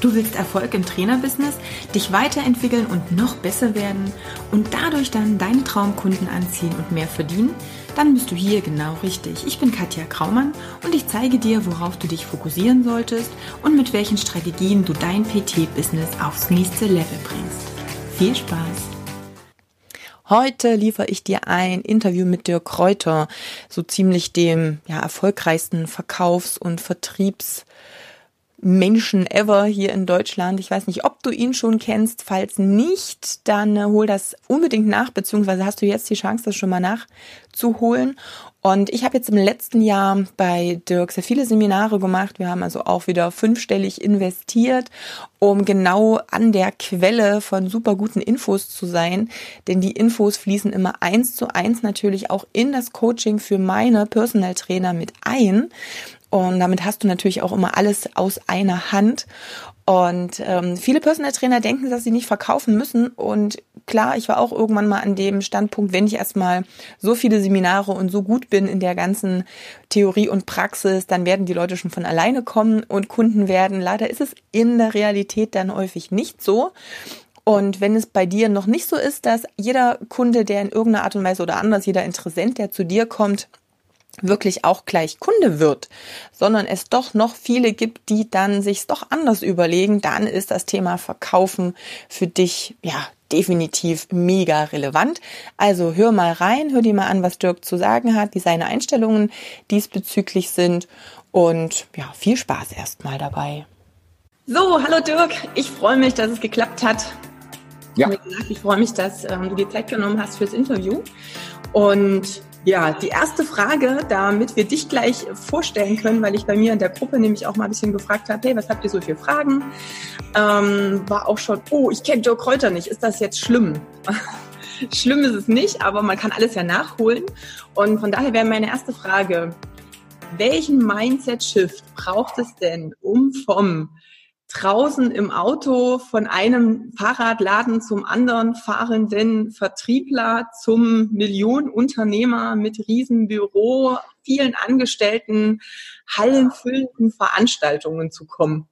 Du willst Erfolg im Trainerbusiness, dich weiterentwickeln und noch besser werden und dadurch dann deine Traumkunden anziehen und mehr verdienen? Dann bist du hier genau richtig. Ich bin Katja Kraumann und ich zeige dir, worauf du dich fokussieren solltest und mit welchen Strategien du dein PT-Business aufs nächste Level bringst. Viel Spaß! Heute liefere ich dir ein Interview mit Dirk Kräuter, so ziemlich dem ja, erfolgreichsten Verkaufs- und Vertriebs- Menschen ever hier in Deutschland. Ich weiß nicht, ob du ihn schon kennst. Falls nicht, dann äh, hol das unbedingt nach, beziehungsweise hast du jetzt die Chance, das schon mal nachzuholen. Und ich habe jetzt im letzten Jahr bei Dirk sehr viele Seminare gemacht. Wir haben also auch wieder fünfstellig investiert, um genau an der Quelle von super guten Infos zu sein. Denn die Infos fließen immer eins zu eins natürlich auch in das Coaching für meine Personal Trainer mit ein. Und damit hast du natürlich auch immer alles aus einer Hand. Und ähm, viele Personal Trainer denken, dass sie nicht verkaufen müssen. Und klar, ich war auch irgendwann mal an dem Standpunkt, wenn ich erstmal so viele Seminare und so gut bin in der ganzen Theorie und Praxis, dann werden die Leute schon von alleine kommen und Kunden werden. Leider ist es in der Realität dann häufig nicht so. Und wenn es bei dir noch nicht so ist, dass jeder Kunde, der in irgendeiner Art und Weise oder anders, jeder Interessent, der zu dir kommt, wirklich auch gleich Kunde wird, sondern es doch noch viele gibt, die dann sich's doch anders überlegen, dann ist das Thema Verkaufen für dich ja definitiv mega relevant. Also hör mal rein, hör dir mal an, was Dirk zu sagen hat, wie seine Einstellungen diesbezüglich sind und ja, viel Spaß erstmal dabei. So, hallo Dirk, ich freue mich, dass es geklappt hat. Ja. Ich freue mich, dass ähm, du dir Zeit genommen hast fürs Interview und ja, die erste Frage, damit wir dich gleich vorstellen können, weil ich bei mir in der Gruppe nämlich auch mal ein bisschen gefragt habe, hey, was habt ihr so für Fragen? Ähm, war auch schon, oh, ich kenne Joe Kräuter nicht, ist das jetzt schlimm? schlimm ist es nicht, aber man kann alles ja nachholen. Und von daher wäre meine erste Frage, welchen Mindset-Shift braucht es denn, um vom draußen im Auto von einem Fahrradladen zum anderen fahrenden Vertriebler zum Millionenunternehmer mit Riesenbüro, vielen Angestellten, hallenfüllenden Veranstaltungen zu kommen?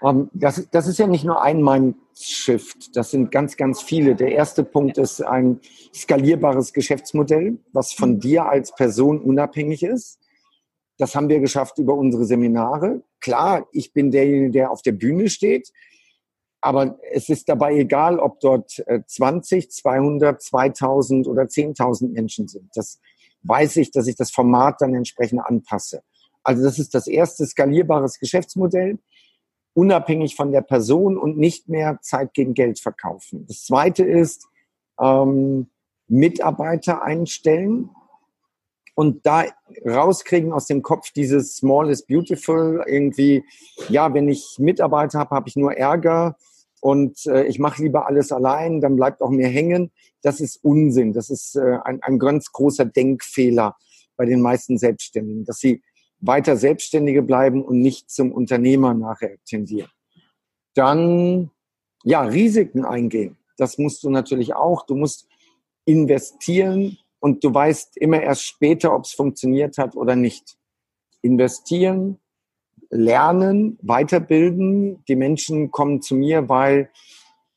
Um, ähm, das, das ist ja nicht nur ein Mindshift, das sind ganz, ganz viele. Der erste Punkt ist ein skalierbares Geschäftsmodell, was von dir als Person unabhängig ist. Das haben wir geschafft über unsere Seminare. Klar, ich bin derjenige, der auf der Bühne steht, aber es ist dabei egal, ob dort 20, 200, 2000 oder 10.000 Menschen sind. Das weiß ich, dass ich das Format dann entsprechend anpasse. Also das ist das erste skalierbares Geschäftsmodell, unabhängig von der Person und nicht mehr Zeit gegen Geld verkaufen. Das zweite ist ähm, Mitarbeiter einstellen und da rauskriegen aus dem Kopf dieses Small is beautiful, irgendwie, ja, wenn ich Mitarbeiter habe, habe ich nur Ärger und äh, ich mache lieber alles allein, dann bleibt auch mehr hängen. Das ist Unsinn. Das ist äh, ein, ein ganz großer Denkfehler bei den meisten Selbstständigen, dass sie weiter Selbstständige bleiben und nicht zum Unternehmer nachher tendieren. Dann, ja, Risiken eingehen. Das musst du natürlich auch. Du musst investieren, und du weißt immer erst später, ob es funktioniert hat oder nicht. Investieren, lernen, weiterbilden. Die Menschen kommen zu mir, weil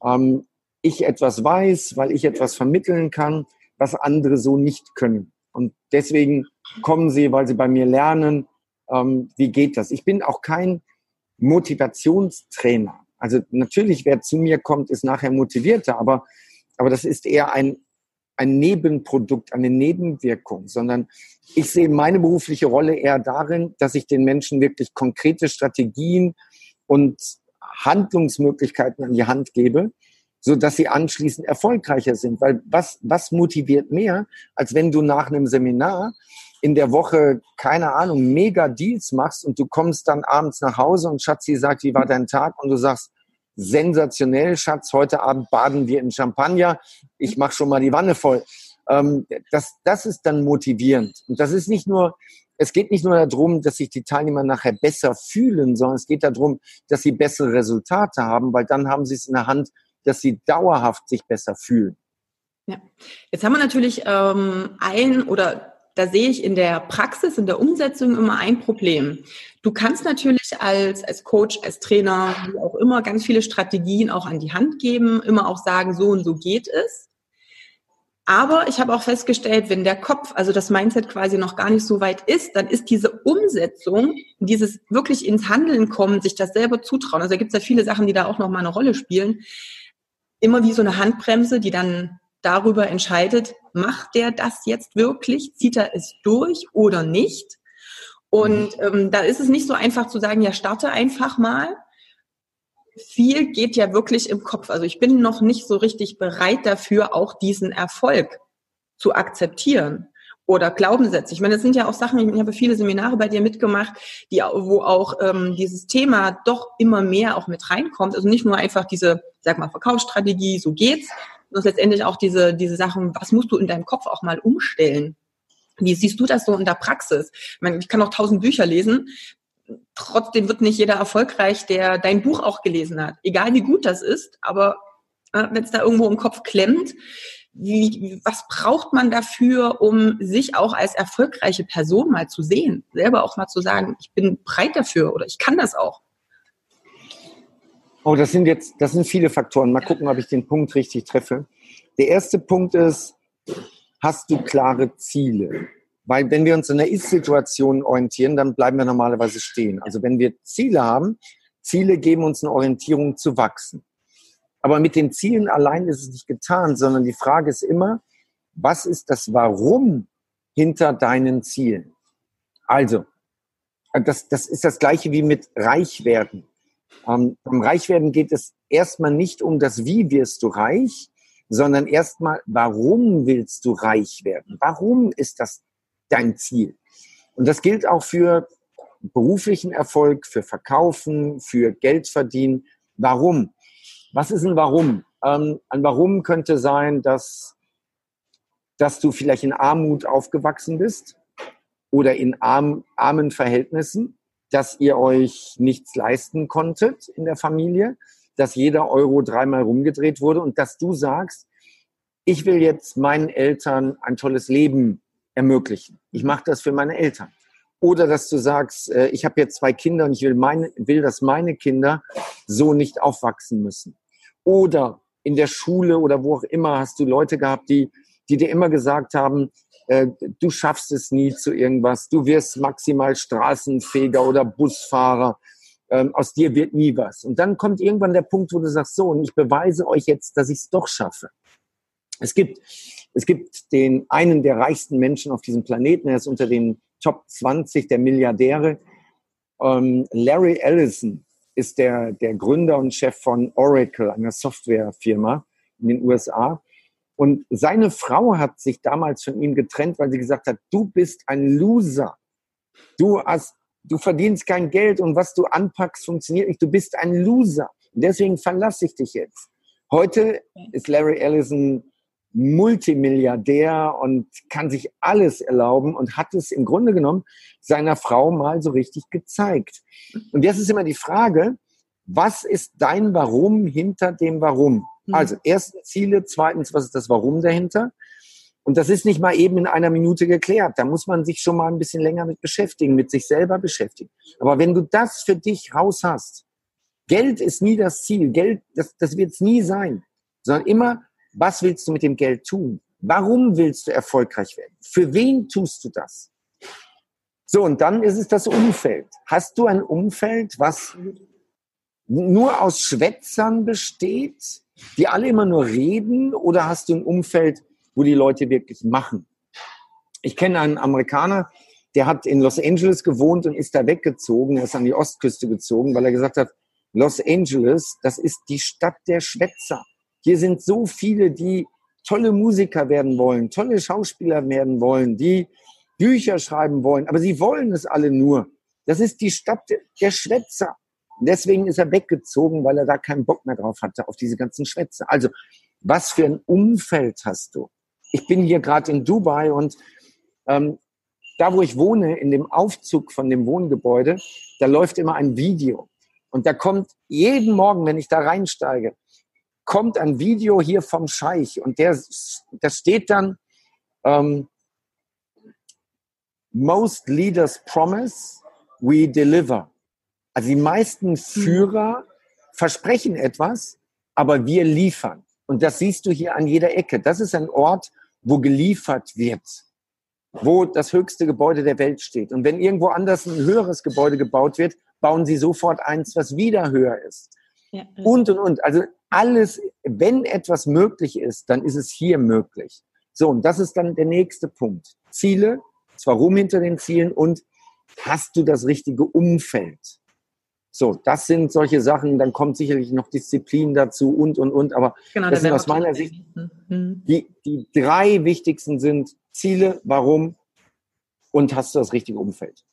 ähm, ich etwas weiß, weil ich etwas vermitteln kann, was andere so nicht können. Und deswegen kommen sie, weil sie bei mir lernen, ähm, wie geht das. Ich bin auch kein Motivationstrainer. Also natürlich, wer zu mir kommt, ist nachher motivierter, aber, aber das ist eher ein ein Nebenprodukt, eine Nebenwirkung, sondern ich sehe meine berufliche Rolle eher darin, dass ich den Menschen wirklich konkrete Strategien und Handlungsmöglichkeiten an die Hand gebe, so dass sie anschließend erfolgreicher sind. Weil was, was motiviert mehr, als wenn du nach einem Seminar in der Woche, keine Ahnung, mega Deals machst und du kommst dann abends nach Hause und Schatzi sagt, wie war dein Tag? Und du sagst, sensationell, Schatz. Heute Abend baden wir in Champagner. Ich mache schon mal die Wanne voll. Ähm, das, das ist dann motivierend. Und das ist nicht nur, es geht nicht nur darum, dass sich die Teilnehmer nachher besser fühlen, sondern es geht darum, dass sie bessere Resultate haben, weil dann haben sie es in der Hand, dass sie dauerhaft sich besser fühlen. Ja, jetzt haben wir natürlich ähm, ein oder da sehe ich in der Praxis, in der Umsetzung immer ein Problem. Du kannst natürlich als, als Coach, als Trainer, wie auch immer, ganz viele Strategien auch an die Hand geben, immer auch sagen, so und so geht es. Aber ich habe auch festgestellt, wenn der Kopf, also das Mindset quasi noch gar nicht so weit ist, dann ist diese Umsetzung, dieses wirklich ins Handeln kommen, sich das selber zutrauen. Also da gibt es ja viele Sachen, die da auch noch mal eine Rolle spielen. Immer wie so eine Handbremse, die dann darüber entscheidet, macht der das jetzt wirklich? Zieht er es durch oder nicht? Und mhm. ähm, da ist es nicht so einfach zu sagen, ja, starte einfach mal, viel geht ja wirklich im Kopf. Also ich bin noch nicht so richtig bereit dafür, auch diesen Erfolg zu akzeptieren oder Glaubenssätze. Ich meine, das sind ja auch Sachen, ich habe viele Seminare bei dir mitgemacht, die, wo auch ähm, dieses Thema doch immer mehr auch mit reinkommt. Also nicht nur einfach diese, sag mal, Verkaufsstrategie, so geht's, sondern letztendlich auch diese, diese Sachen, was musst du in deinem Kopf auch mal umstellen? Wie siehst du das so in der Praxis? Ich, meine, ich kann auch tausend Bücher lesen, trotzdem wird nicht jeder erfolgreich, der dein Buch auch gelesen hat. Egal wie gut das ist, aber äh, wenn es da irgendwo im Kopf klemmt, wie, was braucht man dafür, um sich auch als erfolgreiche Person mal zu sehen? Selber auch mal zu sagen, ich bin breit dafür oder ich kann das auch. Oh, das sind jetzt, das sind viele Faktoren. Mal gucken, ob ich den Punkt richtig treffe. Der erste Punkt ist, hast du klare Ziele? Weil wenn wir uns in der Ist-Situation orientieren, dann bleiben wir normalerweise stehen. Also wenn wir Ziele haben, Ziele geben uns eine Orientierung zu wachsen. Aber mit den Zielen allein ist es nicht getan, sondern die Frage ist immer, was ist das Warum hinter deinen Zielen? Also, das, das ist das gleiche wie mit Reichwerden. Ähm, beim Reichwerden geht es erstmal nicht um das Wie wirst du reich, sondern erstmal, warum willst du reich werden? Warum ist das dein Ziel. Und das gilt auch für beruflichen Erfolg, für Verkaufen, für Geld verdienen. Warum? Was ist ein Warum? Ähm, ein Warum könnte sein, dass, dass du vielleicht in Armut aufgewachsen bist oder in arm, armen Verhältnissen, dass ihr euch nichts leisten konntet in der Familie, dass jeder Euro dreimal rumgedreht wurde und dass du sagst, ich will jetzt meinen Eltern ein tolles Leben ermöglichen. Ich mache das für meine Eltern. Oder dass du sagst, äh, ich habe jetzt zwei Kinder und ich will, meine, will, dass meine Kinder so nicht aufwachsen müssen. Oder in der Schule oder wo auch immer hast du Leute gehabt, die, die dir immer gesagt haben, äh, du schaffst es nie zu irgendwas, du wirst maximal Straßenfeger oder Busfahrer, ähm, aus dir wird nie was. Und dann kommt irgendwann der Punkt, wo du sagst, so, und ich beweise euch jetzt, dass ich es doch schaffe. Es gibt es gibt den einen der reichsten Menschen auf diesem Planeten, er ist unter den Top 20 der Milliardäre. Ähm, Larry Ellison ist der, der Gründer und Chef von Oracle, einer Softwarefirma in den USA. Und seine Frau hat sich damals von ihm getrennt, weil sie gesagt hat, du bist ein Loser. Du hast, du verdienst kein Geld und was du anpackst, funktioniert nicht. Du bist ein Loser. Und deswegen verlasse ich dich jetzt. Heute ist Larry Ellison Multimilliardär und kann sich alles erlauben und hat es im Grunde genommen seiner Frau mal so richtig gezeigt. Und jetzt ist immer die Frage, was ist dein Warum hinter dem Warum? Mhm. Also erstens Ziele, zweitens, was ist das Warum dahinter? Und das ist nicht mal eben in einer Minute geklärt. Da muss man sich schon mal ein bisschen länger mit beschäftigen, mit sich selber beschäftigen. Aber wenn du das für dich raus hast, Geld ist nie das Ziel, Geld, das, das wird es nie sein, sondern immer was willst du mit dem Geld tun? Warum willst du erfolgreich werden? Für wen tust du das? So, und dann ist es das Umfeld. Hast du ein Umfeld, was nur aus Schwätzern besteht, die alle immer nur reden, oder hast du ein Umfeld, wo die Leute wirklich machen? Ich kenne einen Amerikaner, der hat in Los Angeles gewohnt und ist da weggezogen, er ist an die Ostküste gezogen, weil er gesagt hat, Los Angeles, das ist die Stadt der Schwätzer. Hier sind so viele, die tolle Musiker werden wollen, tolle Schauspieler werden wollen, die Bücher schreiben wollen, aber sie wollen es alle nur. Das ist die Stadt der Schwätzer. Deswegen ist er weggezogen, weil er da keinen Bock mehr drauf hatte, auf diese ganzen Schwätze. Also, was für ein Umfeld hast du? Ich bin hier gerade in Dubai und ähm, da, wo ich wohne, in dem Aufzug von dem Wohngebäude, da läuft immer ein Video. Und da kommt jeden Morgen, wenn ich da reinsteige, kommt ein Video hier vom Scheich und der, das steht dann, ähm, most leaders promise, we deliver. Also die meisten mhm. Führer versprechen etwas, aber wir liefern. Und das siehst du hier an jeder Ecke. Das ist ein Ort, wo geliefert wird, wo das höchste Gebäude der Welt steht. Und wenn irgendwo anders ein höheres Gebäude gebaut wird, bauen sie sofort eins, was wieder höher ist. Ja. Und, und, und. Also alles, wenn etwas möglich ist, dann ist es hier möglich. So, und das ist dann der nächste Punkt. Ziele, zwar rum hinter den Zielen und hast du das richtige Umfeld? So, das sind solche Sachen, dann kommt sicherlich noch Disziplin dazu und, und, und, aber genau, das sind aus meiner Sicht, mhm. die, die drei wichtigsten sind Ziele, warum und hast du das richtige Umfeld.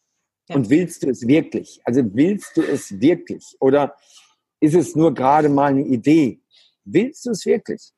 Ja. Und willst du es wirklich? Also willst du es wirklich? Oder ist es nur gerade mal eine Idee? Willst du es wirklich?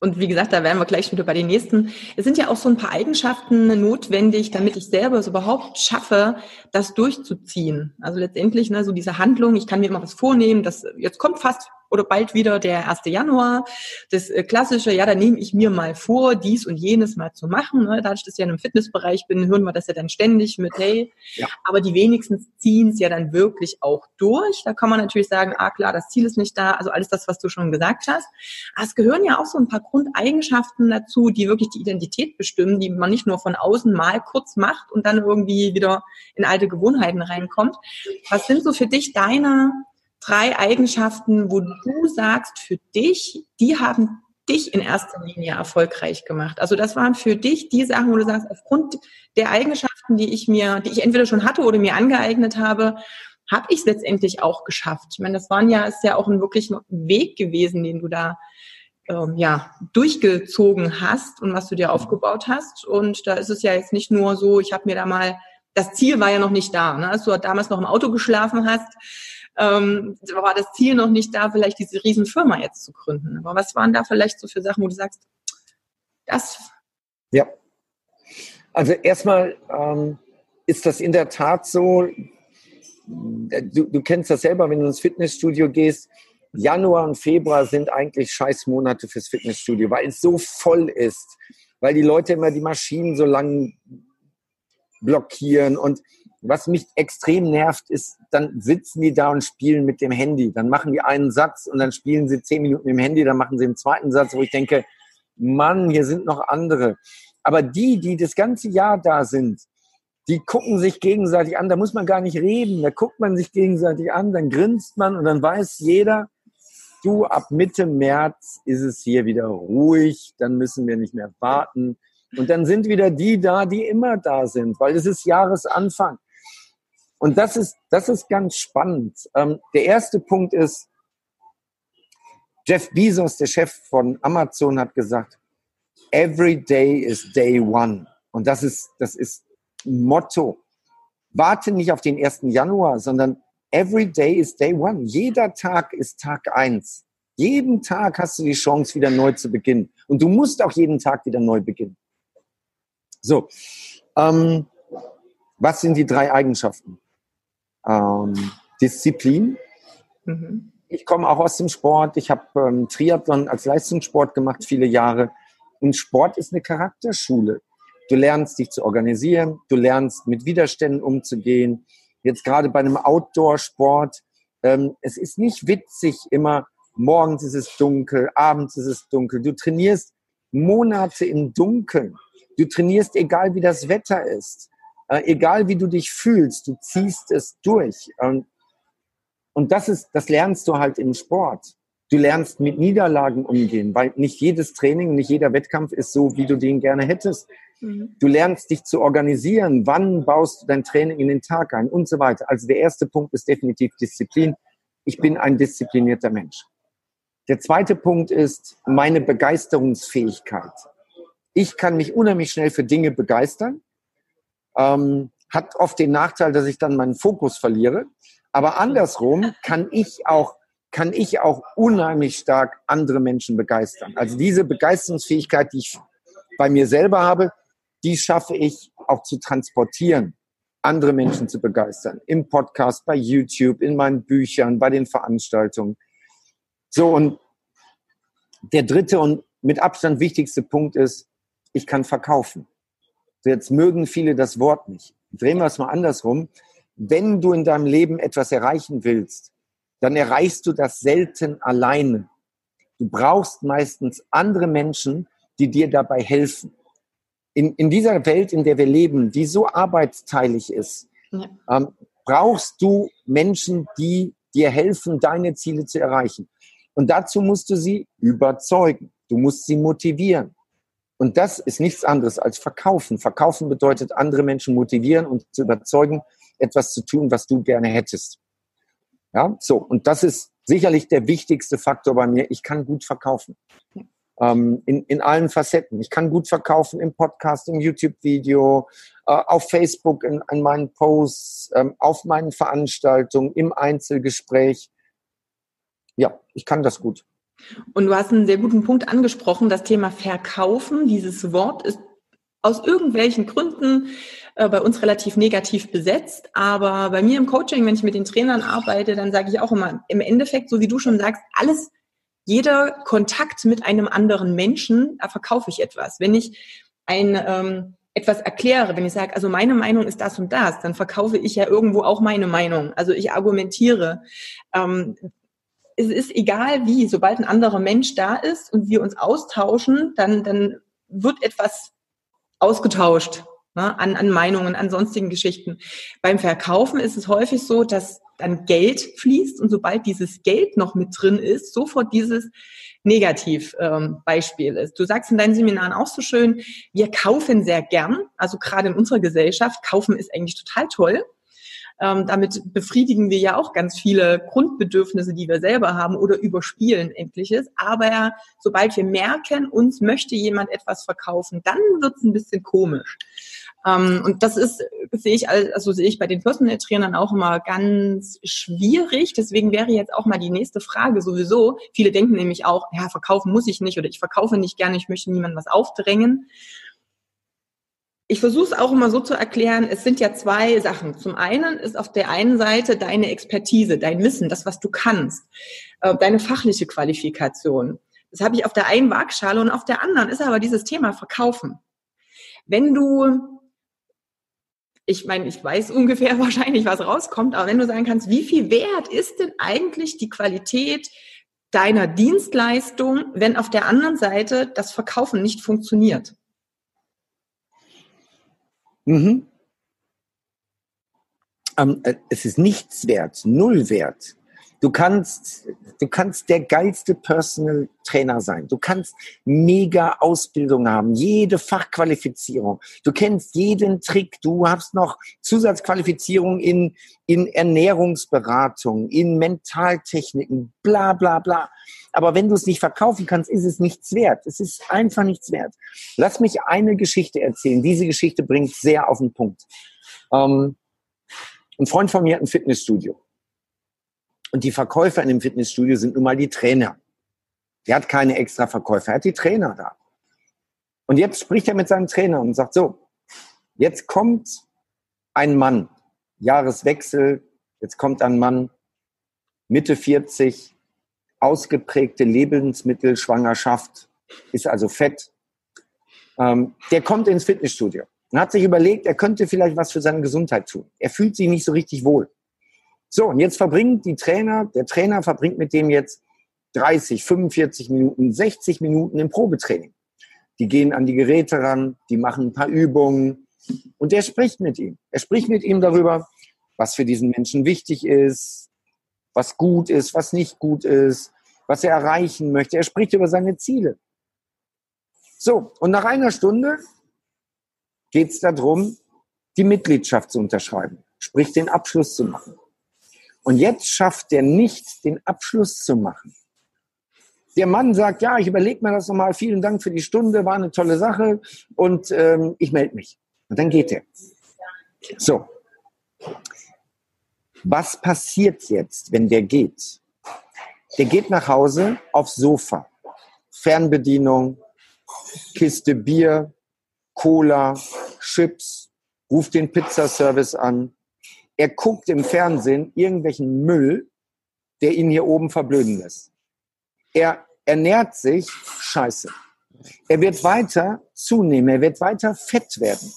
Und wie gesagt, da wären wir gleich wieder bei den nächsten. Es sind ja auch so ein paar Eigenschaften notwendig, damit ich selber es überhaupt schaffe, das durchzuziehen. Also letztendlich, ne, so diese Handlung, ich kann mir immer was vornehmen, das jetzt kommt fast oder bald wieder der 1. Januar. Das äh, klassische, ja, da nehme ich mir mal vor, dies und jenes mal zu machen. Ne? Dass ich ja in einem Fitnessbereich bin, hören wir das ja dann ständig mit, hey, ja. aber die wenigsten ziehen es ja dann wirklich auch durch. Da kann man natürlich sagen, ah klar, das Ziel ist nicht da, also alles das, was du schon gesagt hast. Aber es gehören ja auch so ein paar Grundeigenschaften dazu, die wirklich die Identität bestimmen, die man nicht nur von außen mal kurz macht und dann irgendwie wieder in alte Gewohnheiten reinkommt. Was sind so für dich deine drei Eigenschaften, wo du sagst, für dich, die haben dich in erster Linie erfolgreich gemacht? Also das waren für dich die Sachen, wo du sagst, aufgrund der Eigenschaften, die ich mir, die ich entweder schon hatte oder mir angeeignet habe, habe ich es letztendlich auch geschafft. Ich meine, das waren ja, ist ja auch ein wirklich Weg gewesen, den du da ähm, ja durchgezogen hast und was du dir aufgebaut hast. Und da ist es ja jetzt nicht nur so, ich habe mir da mal, das Ziel war ja noch nicht da, ne? als du damals noch im Auto geschlafen hast ähm, war das Ziel noch nicht da, vielleicht diese Riesenfirma jetzt zu gründen. Aber was waren da vielleicht so für Sachen, wo du sagst, das? Ja. Also erstmal ähm, ist das in der Tat so, du, du kennst das selber, wenn du ins Fitnessstudio gehst, Januar und Februar sind eigentlich Scheißmonate fürs Fitnessstudio, weil es so voll ist, weil die Leute immer die Maschinen so lang blockieren und was mich extrem nervt, ist, dann sitzen die da und spielen mit dem Handy. Dann machen die einen Satz und dann spielen sie zehn Minuten im Handy, dann machen sie einen zweiten Satz, wo ich denke, Mann, hier sind noch andere. Aber die, die das ganze Jahr da sind, die gucken sich gegenseitig an. Da muss man gar nicht reden. Da guckt man sich gegenseitig an, dann grinst man und dann weiß jeder, du, ab Mitte März ist es hier wieder ruhig, dann müssen wir nicht mehr warten. Und dann sind wieder die da, die immer da sind, weil es ist Jahresanfang. Und das ist, das ist ganz spannend. Ähm, der erste Punkt ist, Jeff Bezos, der Chef von Amazon, hat gesagt, every day is day one. Und das ist, das ist Motto. Warte nicht auf den 1. Januar, sondern every day is day one. Jeder Tag ist Tag eins. Jeden Tag hast du die Chance, wieder neu zu beginnen. Und du musst auch jeden Tag wieder neu beginnen. So, ähm, was sind die drei Eigenschaften? Ähm, Disziplin. Mhm. Ich komme auch aus dem Sport. Ich habe ähm, Triathlon als Leistungssport gemacht, viele Jahre. Und Sport ist eine Charakterschule. Du lernst dich zu organisieren, du lernst mit Widerständen umzugehen. Jetzt gerade bei einem Outdoor-Sport, ähm, es ist nicht witzig immer, morgens ist es dunkel, abends ist es dunkel. Du trainierst Monate im Dunkeln. Du trainierst, egal wie das Wetter ist. Äh, egal wie du dich fühlst, du ziehst es durch. Ähm, und das ist, das lernst du halt im Sport. Du lernst mit Niederlagen umgehen, weil nicht jedes Training, nicht jeder Wettkampf ist so, wie du den gerne hättest. Mhm. Du lernst dich zu organisieren. Wann baust du dein Training in den Tag ein und so weiter. Also der erste Punkt ist definitiv Disziplin. Ich bin ein disziplinierter Mensch. Der zweite Punkt ist meine Begeisterungsfähigkeit. Ich kann mich unheimlich schnell für Dinge begeistern ähm, hat oft den Nachteil, dass ich dann meinen Fokus verliere. Aber andersrum kann ich auch kann ich auch unheimlich stark andere Menschen begeistern. Also diese Begeisterungsfähigkeit, die ich bei mir selber habe, die schaffe ich auch zu transportieren, andere Menschen zu begeistern. Im Podcast, bei YouTube, in meinen Büchern, bei den Veranstaltungen. So, und der dritte und mit Abstand wichtigste Punkt ist, ich kann verkaufen. Jetzt mögen viele das Wort nicht. Drehen wir es mal andersrum. Wenn du in deinem Leben etwas erreichen willst, dann erreichst du das selten alleine. Du brauchst meistens andere Menschen, die dir dabei helfen. In, in dieser Welt, in der wir leben, die so arbeitsteilig ist, ja. ähm, brauchst du Menschen, die dir helfen, deine Ziele zu erreichen. Und dazu musst du sie überzeugen. Du musst sie motivieren. Und das ist nichts anderes als verkaufen. Verkaufen bedeutet, andere Menschen motivieren und zu überzeugen, etwas zu tun, was du gerne hättest. Ja, so. Und das ist sicherlich der wichtigste Faktor bei mir. Ich kann gut verkaufen. Ähm, in, in allen Facetten. Ich kann gut verkaufen im Podcast, im YouTube-Video, äh, auf Facebook, in, in meinen Posts, ähm, auf meinen Veranstaltungen, im Einzelgespräch. Ja, ich kann das gut. Und du hast einen sehr guten Punkt angesprochen, das Thema Verkaufen. Dieses Wort ist aus irgendwelchen Gründen äh, bei uns relativ negativ besetzt. Aber bei mir im Coaching, wenn ich mit den Trainern arbeite, dann sage ich auch immer, im Endeffekt, so wie du schon sagst, alles, jeder Kontakt mit einem anderen Menschen, da verkaufe ich etwas. Wenn ich ein ähm, etwas erkläre, wenn ich sage, also meine Meinung ist das und das, dann verkaufe ich ja irgendwo auch meine Meinung. Also ich argumentiere. Ähm, es ist egal wie, sobald ein anderer Mensch da ist und wir uns austauschen, dann, dann wird etwas ausgetauscht ne, an, an Meinungen, an sonstigen Geschichten. Beim Verkaufen ist es häufig so, dass dann Geld fließt und sobald dieses Geld noch mit drin ist, sofort dieses Negativbeispiel ähm, ist. Du sagst in deinen Seminaren auch so schön, wir kaufen sehr gern, also gerade in unserer Gesellschaft, kaufen ist eigentlich total toll. Ähm, damit befriedigen wir ja auch ganz viele Grundbedürfnisse, die wir selber haben oder überspielen endliches. Aber sobald wir merken, uns möchte jemand etwas verkaufen, dann wird es ein bisschen komisch. Ähm, und das ist, sehe ich, also sehe ich bei den Personal Trainern auch immer ganz schwierig. Deswegen wäre jetzt auch mal die nächste Frage sowieso. Viele denken nämlich auch, ja, verkaufen muss ich nicht oder ich verkaufe nicht gerne, ich möchte niemandem was aufdrängen ich versuche es auch immer so zu erklären, es sind ja zwei Sachen. Zum einen ist auf der einen Seite deine Expertise, dein Wissen, das, was du kannst, äh, deine fachliche Qualifikation. Das habe ich auf der einen Waagschale und auf der anderen ist aber dieses Thema Verkaufen. Wenn du, ich meine, ich weiß ungefähr wahrscheinlich, was rauskommt, aber wenn du sagen kannst, wie viel wert ist denn eigentlich die Qualität deiner Dienstleistung, wenn auf der anderen Seite das Verkaufen nicht funktioniert? Mhm. Ähm, äh, es ist nichts wert, null wert. Du kannst, du kannst der geilste Personal Trainer sein. Du kannst mega Ausbildung haben, jede Fachqualifizierung. Du kennst jeden Trick. Du hast noch Zusatzqualifizierung in, in Ernährungsberatung, in Mentaltechniken, bla, bla, bla. Aber wenn du es nicht verkaufen kannst, ist es nichts wert. Es ist einfach nichts wert. Lass mich eine Geschichte erzählen. Diese Geschichte bringt sehr auf den Punkt. Ähm, ein Freund von mir hat ein Fitnessstudio. Und die Verkäufer in dem Fitnessstudio sind nun mal die Trainer. Der hat keine extra Verkäufer, er hat die Trainer da. Und jetzt spricht er mit seinem Trainer und sagt so, jetzt kommt ein Mann, Jahreswechsel, jetzt kommt ein Mann, Mitte 40, ausgeprägte Lebensmittelschwangerschaft, ist also fett. Ähm, der kommt ins Fitnessstudio und hat sich überlegt, er könnte vielleicht was für seine Gesundheit tun. Er fühlt sich nicht so richtig wohl. So, und jetzt verbringt die Trainer, der Trainer verbringt mit dem jetzt 30, 45 Minuten, 60 Minuten im Probetraining. Die gehen an die Geräte ran, die machen ein paar Übungen und der spricht mit ihm. Er spricht mit ihm darüber, was für diesen Menschen wichtig ist, was gut ist, was nicht gut ist, was er erreichen möchte. Er spricht über seine Ziele. So, und nach einer Stunde geht es darum, die Mitgliedschaft zu unterschreiben, sprich den Abschluss zu machen. Und jetzt schafft er nicht, den Abschluss zu machen. Der Mann sagt, ja, ich überlege mir das nochmal, vielen Dank für die Stunde, war eine tolle Sache und ähm, ich melde mich. Und dann geht er. So, was passiert jetzt, wenn der geht? Der geht nach Hause aufs Sofa. Fernbedienung, Kiste Bier, Cola, Chips, ruft den Pizzaservice an. Er guckt im Fernsehen irgendwelchen Müll, der ihn hier oben verblöden lässt. Er ernährt sich scheiße. Er wird weiter zunehmen, er wird weiter fett werden.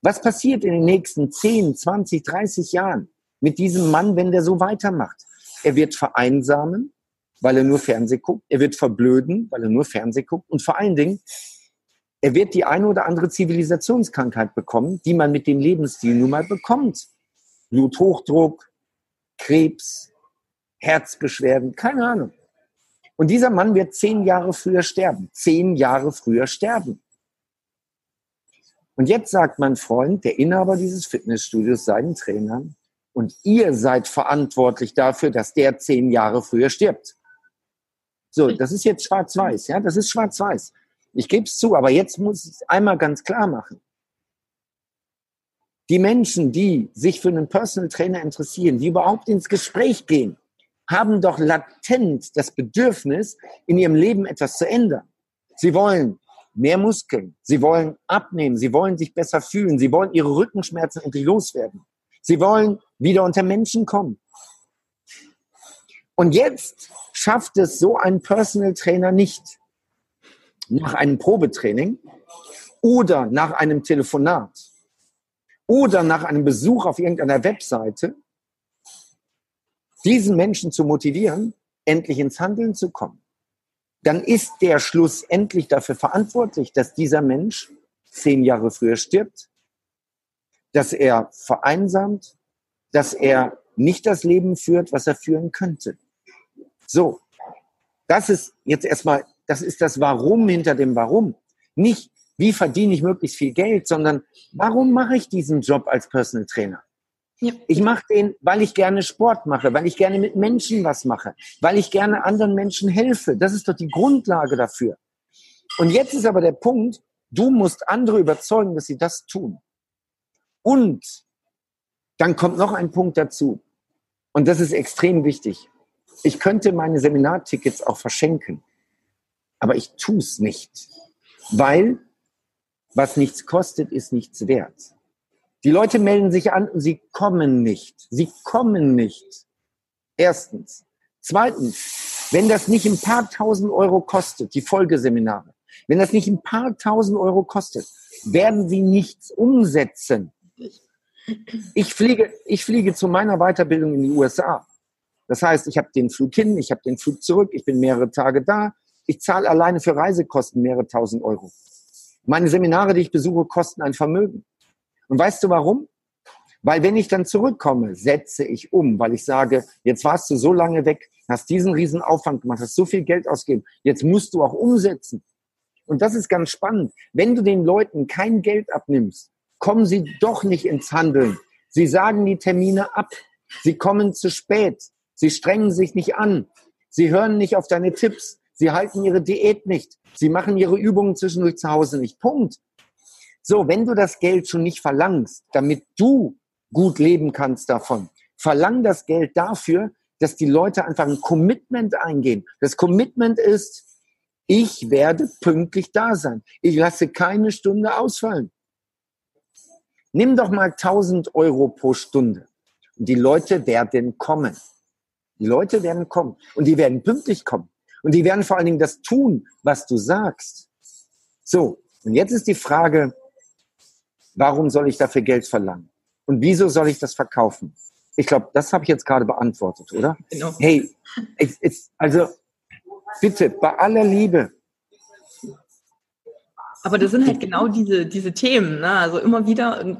Was passiert in den nächsten 10, 20, 30 Jahren mit diesem Mann, wenn der so weitermacht? Er wird vereinsamen, weil er nur Fernseh guckt. Er wird verblöden, weil er nur Fernseh guckt. Und vor allen Dingen, er wird die eine oder andere Zivilisationskrankheit bekommen, die man mit dem Lebensstil nun mal bekommt. Bluthochdruck, Krebs, Herzbeschwerden, keine Ahnung. Und dieser Mann wird zehn Jahre früher sterben. Zehn Jahre früher sterben. Und jetzt sagt mein Freund, der Inhaber dieses Fitnessstudios, seinen Trainern, und ihr seid verantwortlich dafür, dass der zehn Jahre früher stirbt. So, das ist jetzt schwarz-weiß, ja, das ist schwarz-weiß. Ich gebe es zu, aber jetzt muss ich es einmal ganz klar machen. Die Menschen, die sich für einen Personal Trainer interessieren, die überhaupt ins Gespräch gehen, haben doch latent das Bedürfnis, in ihrem Leben etwas zu ändern. Sie wollen mehr Muskeln, sie wollen abnehmen, sie wollen sich besser fühlen, sie wollen ihre Rückenschmerzen endlich loswerden. Sie wollen wieder unter Menschen kommen. Und jetzt schafft es so ein Personal Trainer nicht nach einem Probetraining oder nach einem Telefonat oder nach einem Besuch auf irgendeiner Webseite diesen Menschen zu motivieren, endlich ins Handeln zu kommen, dann ist der schlussendlich dafür verantwortlich, dass dieser Mensch zehn Jahre früher stirbt, dass er vereinsamt, dass er nicht das Leben führt, was er führen könnte. So, das ist jetzt erstmal, das ist das Warum hinter dem Warum. Nicht, wie verdiene ich möglichst viel Geld, sondern warum mache ich diesen Job als Personal Trainer? Ja. Ich mache den, weil ich gerne Sport mache, weil ich gerne mit Menschen was mache, weil ich gerne anderen Menschen helfe. Das ist doch die Grundlage dafür. Und jetzt ist aber der Punkt, du musst andere überzeugen, dass sie das tun. Und dann kommt noch ein Punkt dazu. Und das ist extrem wichtig. Ich könnte meine Seminartickets auch verschenken. Aber ich tue es nicht. Weil was nichts kostet, ist nichts wert. Die Leute melden sich an und sie kommen nicht. Sie kommen nicht. Erstens. Zweitens, wenn das nicht ein paar tausend Euro kostet, die Folgeseminare, wenn das nicht ein paar tausend Euro kostet, werden sie nichts umsetzen. Ich fliege, ich fliege zu meiner Weiterbildung in die USA. Das heißt, ich habe den Flug hin, ich habe den Flug zurück, ich bin mehrere Tage da. Ich zahle alleine für Reisekosten mehrere tausend Euro. Meine Seminare, die ich besuche, kosten ein Vermögen. Und weißt du warum? Weil wenn ich dann zurückkomme, setze ich um, weil ich sage, jetzt warst du so lange weg, hast diesen riesen Aufwand gemacht, hast so viel Geld ausgegeben, jetzt musst du auch umsetzen. Und das ist ganz spannend. Wenn du den Leuten kein Geld abnimmst, kommen sie doch nicht ins Handeln. Sie sagen die Termine ab. Sie kommen zu spät. Sie strengen sich nicht an. Sie hören nicht auf deine Tipps. Sie halten ihre Diät nicht. Sie machen ihre Übungen zwischendurch zu Hause nicht. Punkt. So, wenn du das Geld schon nicht verlangst, damit du gut leben kannst davon, verlang das Geld dafür, dass die Leute einfach ein Commitment eingehen. Das Commitment ist, ich werde pünktlich da sein. Ich lasse keine Stunde ausfallen. Nimm doch mal 1000 Euro pro Stunde. Und die Leute werden kommen. Die Leute werden kommen. Und die werden pünktlich kommen. Und die werden vor allen Dingen das tun, was du sagst. So. Und jetzt ist die Frage, Warum soll ich dafür Geld verlangen? Und wieso soll ich das verkaufen? Ich glaube, das habe ich jetzt gerade beantwortet, oder? Genau. Hey, es, es, also bitte, bei aller Liebe. Aber das sind halt genau diese, diese Themen, ne? Also immer wieder.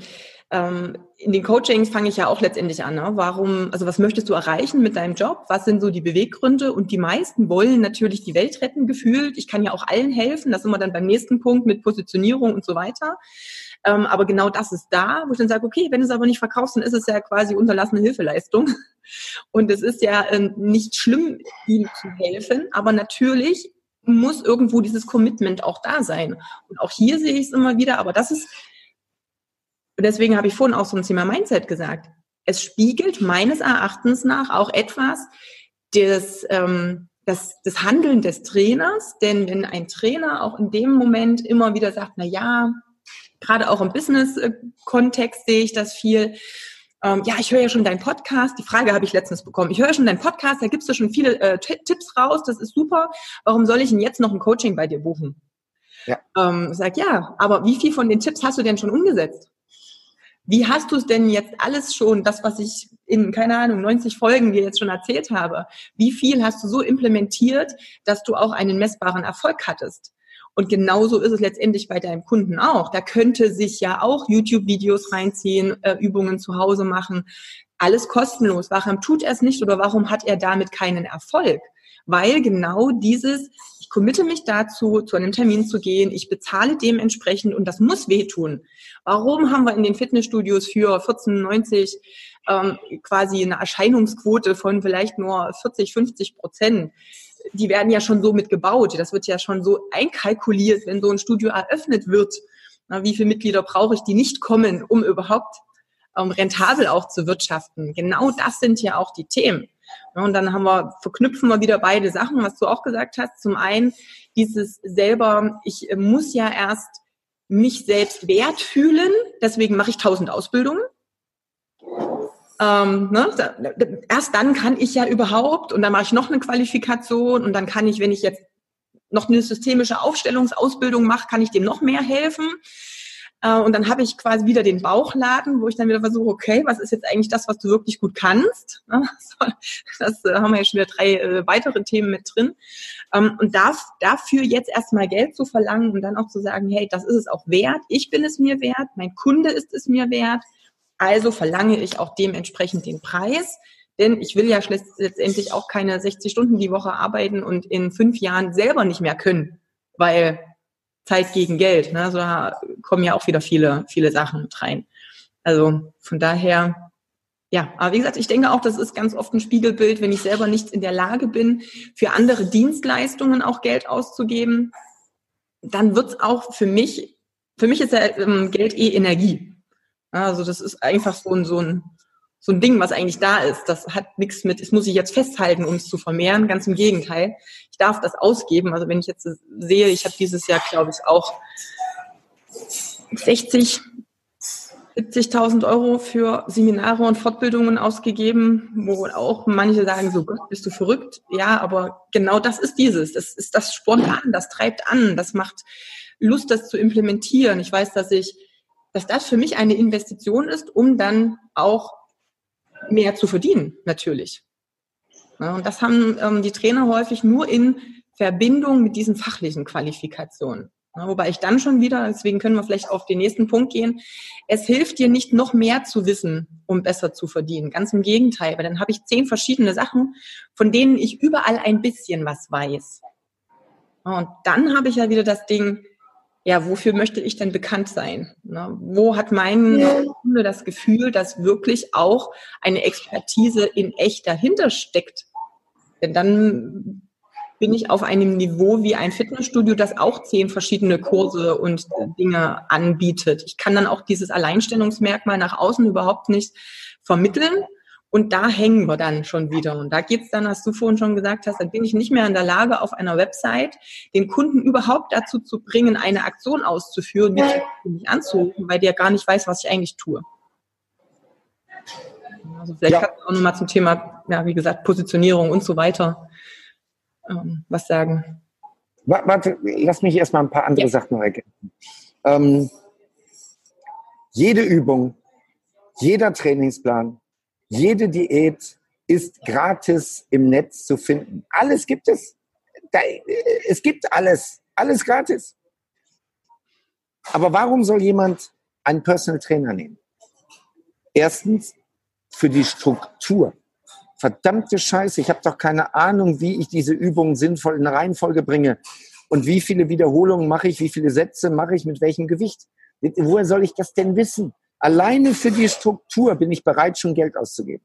Ähm, in den Coachings fange ich ja auch letztendlich an. Ne? Warum, also was möchtest du erreichen mit deinem Job? Was sind so die Beweggründe? Und die meisten wollen natürlich die Welt retten, gefühlt. Ich kann ja auch allen helfen. Das sind wir dann beim nächsten Punkt mit Positionierung und so weiter. Ähm, aber genau das ist da, wo ich dann sage, okay, wenn du es aber nicht verkaufst, dann ist es ja quasi unterlassene Hilfeleistung. Und es ist ja äh, nicht schlimm, ihm zu helfen, aber natürlich muss irgendwo dieses Commitment auch da sein. Und auch hier sehe ich es immer wieder, aber das ist, deswegen habe ich vorhin auch so ein Thema Mindset gesagt. Es spiegelt meines Erachtens nach auch etwas des, ähm, das, das Handeln des Trainers, denn wenn ein Trainer auch in dem Moment immer wieder sagt, na ja, Gerade auch im Business-Kontext sehe ich das viel. Ähm, ja, ich höre ja schon deinen Podcast. Die Frage habe ich letztens bekommen. Ich höre schon deinen Podcast, da gibst du schon viele äh, Tipps raus, das ist super. Warum soll ich denn jetzt noch ein Coaching bei dir buchen? Ja. Ähm, ich sage, ja, aber wie viel von den Tipps hast du denn schon umgesetzt? Wie hast du es denn jetzt alles schon, das, was ich in, keine Ahnung, 90 Folgen dir jetzt schon erzählt habe, wie viel hast du so implementiert, dass du auch einen messbaren Erfolg hattest? Und genauso ist es letztendlich bei deinem Kunden auch. Da könnte sich ja auch YouTube-Videos reinziehen, äh, Übungen zu Hause machen. Alles kostenlos. Warum tut er es nicht oder warum hat er damit keinen Erfolg? Weil genau dieses, ich committe mich dazu, zu einem Termin zu gehen, ich bezahle dementsprechend und das muss wehtun. Warum haben wir in den Fitnessstudios für 14,90 ähm, quasi eine Erscheinungsquote von vielleicht nur 40, 50 Prozent? die werden ja schon so mit gebaut. Das wird ja schon so einkalkuliert, wenn so ein Studio eröffnet wird. Na, wie viele Mitglieder brauche ich, die nicht kommen, um überhaupt ähm, rentabel auch zu wirtschaften? Genau das sind ja auch die Themen. Und dann haben wir, verknüpfen wir wieder beide Sachen, was du auch gesagt hast. Zum einen dieses selber, ich muss ja erst mich selbst wert fühlen, deswegen mache ich tausend Ausbildungen. Ähm, ne? Erst dann kann ich ja überhaupt, und dann mache ich noch eine Qualifikation und dann kann ich, wenn ich jetzt noch eine systemische Aufstellungsausbildung mache, kann ich dem noch mehr helfen. Äh, und dann habe ich quasi wieder den Bauchladen, wo ich dann wieder versuche, okay, was ist jetzt eigentlich das, was du wirklich gut kannst? Ne? Das äh, haben wir ja schon wieder drei äh, weitere Themen mit drin. Ähm, und dafür jetzt erstmal Geld zu verlangen und dann auch zu sagen, hey, das ist es auch wert, ich bin es mir wert, mein Kunde ist es mir wert, also verlange ich auch dementsprechend den Preis. Denn ich will ja letztendlich auch keine 60 Stunden die Woche arbeiten und in fünf Jahren selber nicht mehr können, weil Zeit gegen Geld. Ne? Da kommen ja auch wieder viele, viele Sachen mit rein. Also von daher, ja, aber wie gesagt, ich denke auch, das ist ganz oft ein Spiegelbild, wenn ich selber nicht in der Lage bin, für andere Dienstleistungen auch Geld auszugeben, dann wird's auch für mich, für mich ist ja ähm, Geld eh Energie. Also das ist einfach so ein, so ein, so ein Ding, was eigentlich da ist. Das hat nichts mit, es muss ich jetzt festhalten, um es zu vermehren. Ganz im Gegenteil. Ich darf das ausgeben. Also wenn ich jetzt sehe, ich habe dieses Jahr, glaube ich, auch 60, 70.000 Euro für Seminare und Fortbildungen ausgegeben, wo auch manche sagen, so Gott, bist du verrückt? Ja, aber genau das ist dieses. Das ist das spontan, das treibt an, das macht Lust, das zu implementieren. Ich weiß, dass ich dass das für mich eine Investition ist, um dann auch mehr zu verdienen, natürlich. Ja, und das haben ähm, die Trainer häufig nur in Verbindung mit diesen fachlichen Qualifikationen. Ja, wobei ich dann schon wieder, deswegen können wir vielleicht auf den nächsten Punkt gehen, es hilft dir nicht noch mehr zu wissen, um besser zu verdienen. Ganz im Gegenteil, weil dann habe ich zehn verschiedene Sachen, von denen ich überall ein bisschen was weiß. Ja, und dann habe ich ja wieder das Ding, ja, wofür möchte ich denn bekannt sein? Ne? Wo hat mein Kunde das Gefühl, dass wirklich auch eine Expertise in echt dahinter steckt? Denn dann bin ich auf einem Niveau wie ein Fitnessstudio, das auch zehn verschiedene Kurse und Dinge anbietet. Ich kann dann auch dieses Alleinstellungsmerkmal nach außen überhaupt nicht vermitteln, und da hängen wir dann schon wieder. Und da geht's dann, was du vorhin schon gesagt hast, dann bin ich nicht mehr in der Lage, auf einer Website den Kunden überhaupt dazu zu bringen, eine Aktion auszuführen, mich anzurufen, weil der gar nicht weiß, was ich eigentlich tue. Also vielleicht ja. kannst du auch nochmal zum Thema, ja, wie gesagt, Positionierung und so weiter ähm, was sagen. Warte, lass mich erstmal ein paar andere ja. Sachen noch ergänzen. Ähm, jede Übung, jeder Trainingsplan, jede Diät ist gratis im Netz zu finden. Alles gibt es. Da, es gibt alles. Alles gratis. Aber warum soll jemand einen Personal Trainer nehmen? Erstens für die Struktur. Verdammte Scheiße, ich habe doch keine Ahnung, wie ich diese Übungen sinnvoll in Reihenfolge bringe. Und wie viele Wiederholungen mache ich, wie viele Sätze mache ich, mit welchem Gewicht. Woher soll ich das denn wissen? Alleine für die Struktur bin ich bereit, schon Geld auszugeben.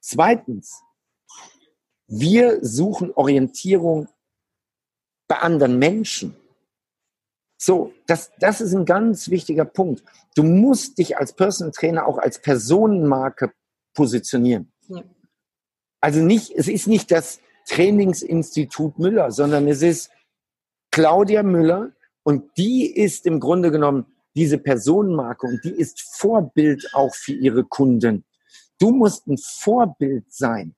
Zweitens, wir suchen Orientierung bei anderen Menschen. So, das, das ist ein ganz wichtiger Punkt. Du musst dich als Personal Trainer auch als Personenmarke positionieren. Ja. Also nicht, es ist nicht das Trainingsinstitut Müller, sondern es ist Claudia Müller und die ist im Grunde genommen diese Personenmarke und die ist Vorbild auch für ihre Kunden. Du musst ein Vorbild sein.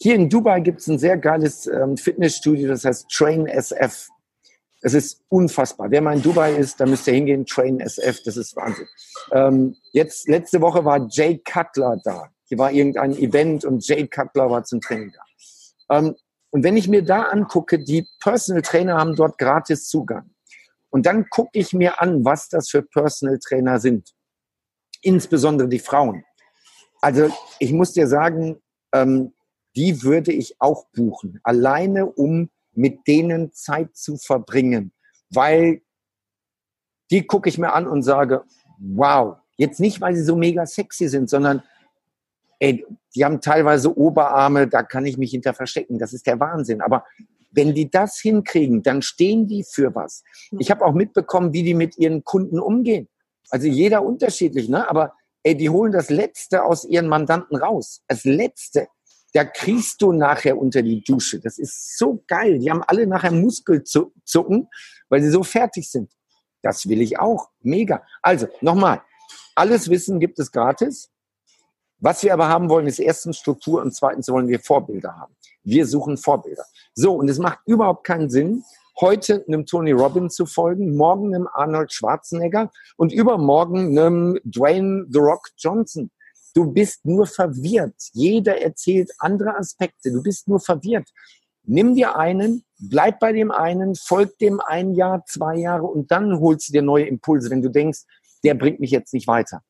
Hier in Dubai gibt es ein sehr geiles ähm, Fitnessstudio, das heißt Train SF. Es ist unfassbar. Wer mal in Dubai ist, da müsst ihr hingehen, Train SF, das ist Wahnsinn. Ähm, jetzt, letzte Woche war Jay Cutler da. Hier war irgendein Event und Jay Cutler war zum Training da. Ähm, und wenn ich mir da angucke, die Personal Trainer haben dort gratis Zugang. Und dann gucke ich mir an, was das für Personal Trainer sind. Insbesondere die Frauen. Also ich muss dir sagen, ähm, die würde ich auch buchen. Alleine um mit denen Zeit zu verbringen. Weil die gucke ich mir an und sage, wow, jetzt nicht, weil sie so mega sexy sind, sondern ey, die haben teilweise Oberarme, da kann ich mich hinter verstecken. Das ist der Wahnsinn. Aber wenn die das hinkriegen, dann stehen die für was. Ich habe auch mitbekommen, wie die mit ihren Kunden umgehen. Also jeder unterschiedlich, ne? Aber ey, die holen das Letzte aus ihren Mandanten raus. Das Letzte da kriegst du nachher unter die Dusche. Das ist so geil. Die haben alle nachher Muskelzucken, weil sie so fertig sind. Das will ich auch. Mega. Also, nochmal. Alles Wissen gibt es gratis. Was wir aber haben wollen, ist erstens Struktur und zweitens wollen wir Vorbilder haben. Wir suchen Vorbilder. So, und es macht überhaupt keinen Sinn, heute einem Tony Robbins zu folgen, morgen einem Arnold Schwarzenegger und übermorgen einem Dwayne The Rock Johnson. Du bist nur verwirrt. Jeder erzählt andere Aspekte. Du bist nur verwirrt. Nimm dir einen, bleib bei dem einen, folg dem ein Jahr, zwei Jahre und dann holst du dir neue Impulse, wenn du denkst, der bringt mich jetzt nicht weiter.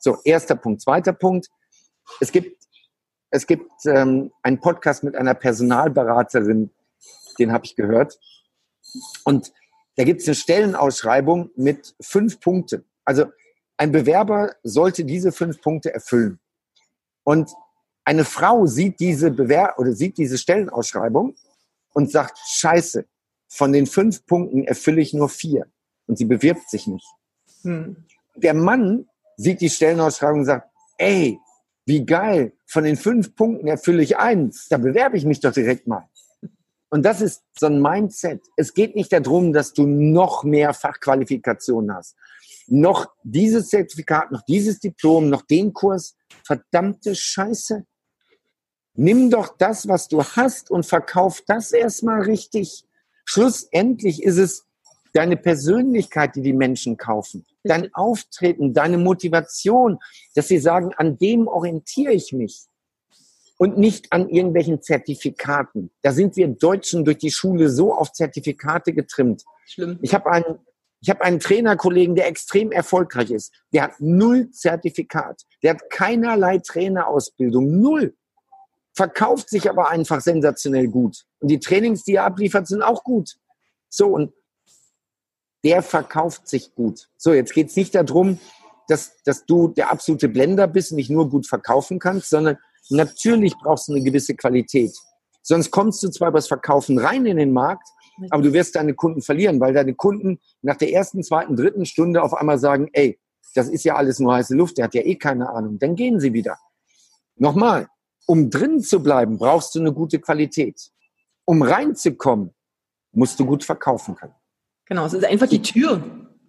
So, erster Punkt. Zweiter Punkt. Es gibt, es gibt ähm, einen Podcast mit einer Personalberaterin, den habe ich gehört. Und da gibt es eine Stellenausschreibung mit fünf Punkten. Also ein Bewerber sollte diese fünf Punkte erfüllen. Und eine Frau sieht diese Bewer oder sieht diese Stellenausschreibung und sagt, scheiße, von den fünf Punkten erfülle ich nur vier. Und sie bewirbt sich nicht. Hm. Der Mann sieht die Stellenausschreibung und sagt, ey, wie geil, von den fünf Punkten erfülle ich eins, da bewerbe ich mich doch direkt mal. Und das ist so ein Mindset. Es geht nicht darum, dass du noch mehr Fachqualifikationen hast noch dieses Zertifikat, noch dieses Diplom, noch den Kurs. Verdammte Scheiße. Nimm doch das, was du hast und verkauf das erstmal richtig. Schlussendlich ist es deine Persönlichkeit, die die Menschen kaufen, dein Auftreten, deine Motivation, dass sie sagen, an dem orientiere ich mich und nicht an irgendwelchen Zertifikaten. Da sind wir Deutschen durch die Schule so auf Zertifikate getrimmt. Schlimm. Ich habe einen ich habe einen Trainerkollegen, der extrem erfolgreich ist. Der hat null Zertifikat. Der hat keinerlei Trainerausbildung. Null. Verkauft sich aber einfach sensationell gut. Und die Trainings, die er abliefert, sind auch gut. So, und der verkauft sich gut. So, jetzt geht's nicht darum, dass, dass du der absolute Blender bist und nicht nur gut verkaufen kannst, sondern natürlich brauchst du eine gewisse Qualität. Sonst kommst du zwar über das Verkaufen rein in den Markt, aber du wirst deine Kunden verlieren, weil deine Kunden nach der ersten, zweiten, dritten Stunde auf einmal sagen, ey, das ist ja alles nur heiße Luft, der hat ja eh keine Ahnung. Dann gehen sie wieder. Nochmal, um drin zu bleiben, brauchst du eine gute Qualität. Um reinzukommen, musst du gut verkaufen können. Genau, es ist einfach die Tür,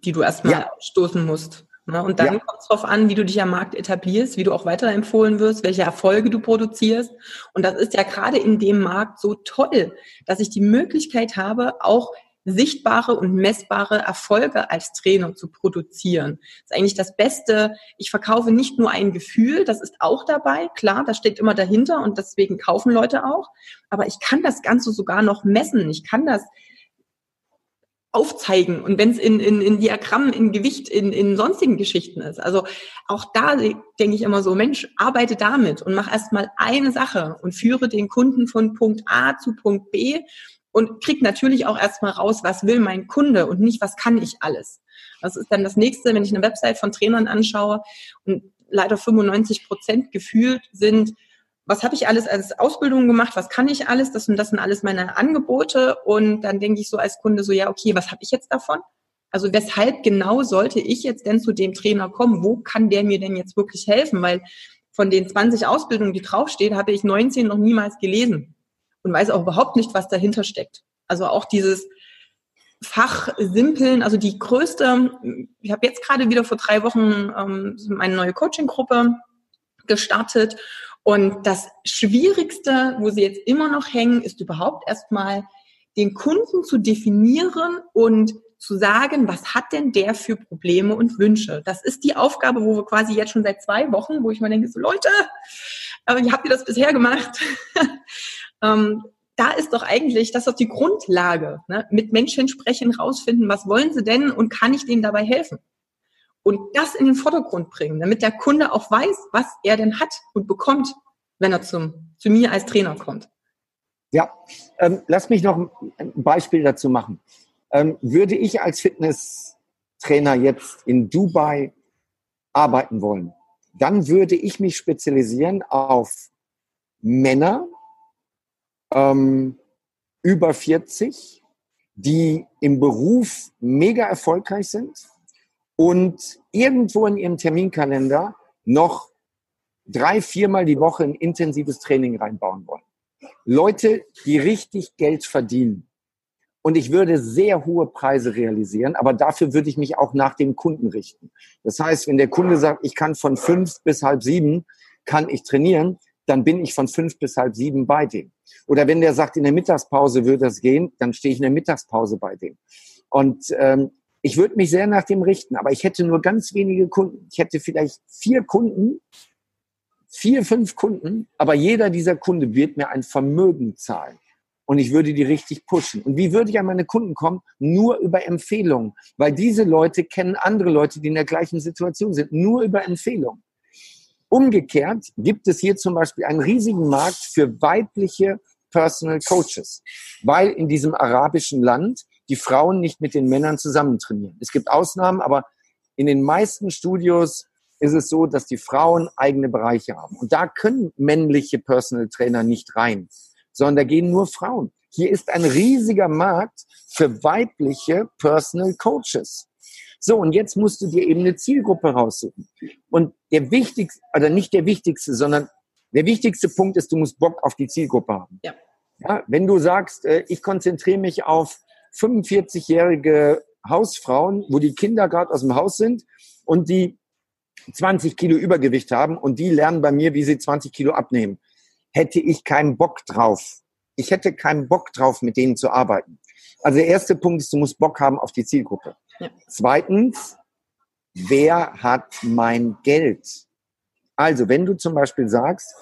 die du erstmal ja. stoßen musst. Ne? Und dann ja. kommt es darauf an, wie du dich am Markt etablierst, wie du auch weiterempfohlen wirst, welche Erfolge du produzierst. Und das ist ja gerade in dem Markt so toll, dass ich die Möglichkeit habe, auch sichtbare und messbare Erfolge als Trainer zu produzieren. Das ist eigentlich das Beste. Ich verkaufe nicht nur ein Gefühl, das ist auch dabei, klar, das steckt immer dahinter und deswegen kaufen Leute auch. Aber ich kann das Ganze sogar noch messen. Ich kann das aufzeigen und wenn es in, in, in Diagrammen, in Gewicht, in, in sonstigen Geschichten ist. Also auch da denke ich immer so, Mensch, arbeite damit und mach erstmal eine Sache und führe den Kunden von Punkt A zu Punkt B und krieg natürlich auch erstmal raus, was will mein Kunde und nicht, was kann ich alles. Das ist dann das nächste, wenn ich eine Website von Trainern anschaue und leider 95 Prozent gefühlt sind, was habe ich alles als Ausbildung gemacht, was kann ich alles, das und das sind alles meine Angebote und dann denke ich so als Kunde so, ja, okay, was habe ich jetzt davon? Also weshalb genau sollte ich jetzt denn zu dem Trainer kommen? Wo kann der mir denn jetzt wirklich helfen? Weil von den 20 Ausbildungen, die draufstehen, habe ich 19 noch niemals gelesen und weiß auch überhaupt nicht, was dahinter steckt. Also auch dieses Fachsimpeln, also die größte, ich habe jetzt gerade wieder vor drei Wochen ähm, meine neue Coaching-Gruppe gestartet und das Schwierigste, wo sie jetzt immer noch hängen, ist überhaupt erstmal den Kunden zu definieren und zu sagen, was hat denn der für Probleme und Wünsche? Das ist die Aufgabe, wo wir quasi jetzt schon seit zwei Wochen, wo ich mir denke, so Leute, aber wie habt ihr das bisher gemacht? ähm, da ist doch eigentlich, das ist doch die Grundlage. Ne? Mit Menschen sprechen, rausfinden, was wollen sie denn und kann ich denen dabei helfen? Und das in den Vordergrund bringen, damit der Kunde auch weiß, was er denn hat und bekommt, wenn er zum, zu mir als Trainer kommt. Ja, ähm, lass mich noch ein Beispiel dazu machen. Ähm, würde ich als Fitnesstrainer jetzt in Dubai arbeiten wollen, dann würde ich mich spezialisieren auf Männer ähm, über 40, die im Beruf mega erfolgreich sind und irgendwo in ihrem Terminkalender noch drei, viermal die Woche ein intensives Training reinbauen wollen. Leute, die richtig Geld verdienen. Und ich würde sehr hohe Preise realisieren, aber dafür würde ich mich auch nach dem Kunden richten. Das heißt, wenn der Kunde sagt, ich kann von fünf bis halb sieben, kann ich trainieren, dann bin ich von fünf bis halb sieben bei dem. Oder wenn der sagt, in der Mittagspause würde das gehen, dann stehe ich in der Mittagspause bei dem. Und ähm, ich würde mich sehr nach dem richten, aber ich hätte nur ganz wenige Kunden. Ich hätte vielleicht vier Kunden, vier, fünf Kunden, aber jeder dieser Kunde wird mir ein Vermögen zahlen und ich würde die richtig pushen. Und wie würde ich an meine Kunden kommen? Nur über Empfehlungen, weil diese Leute kennen andere Leute, die in der gleichen Situation sind, nur über Empfehlungen. Umgekehrt gibt es hier zum Beispiel einen riesigen Markt für weibliche Personal Coaches, weil in diesem arabischen Land die Frauen nicht mit den Männern zusammen trainieren. Es gibt Ausnahmen, aber in den meisten Studios ist es so, dass die Frauen eigene Bereiche haben. Und da können männliche Personal Trainer nicht rein sondern da gehen nur Frauen. Hier ist ein riesiger Markt für weibliche Personal Coaches. So, und jetzt musst du dir eben eine Zielgruppe raussuchen. Und der wichtigste, oder nicht der wichtigste, sondern der wichtigste Punkt ist, du musst Bock auf die Zielgruppe haben. Ja. Ja, wenn du sagst, äh, ich konzentriere mich auf 45-jährige Hausfrauen, wo die Kinder gerade aus dem Haus sind und die 20 Kilo Übergewicht haben und die lernen bei mir, wie sie 20 Kilo abnehmen hätte ich keinen Bock drauf. Ich hätte keinen Bock drauf, mit denen zu arbeiten. Also der erste Punkt ist, du musst Bock haben auf die Zielgruppe. Ja. Zweitens, wer hat mein Geld? Also, wenn du zum Beispiel sagst,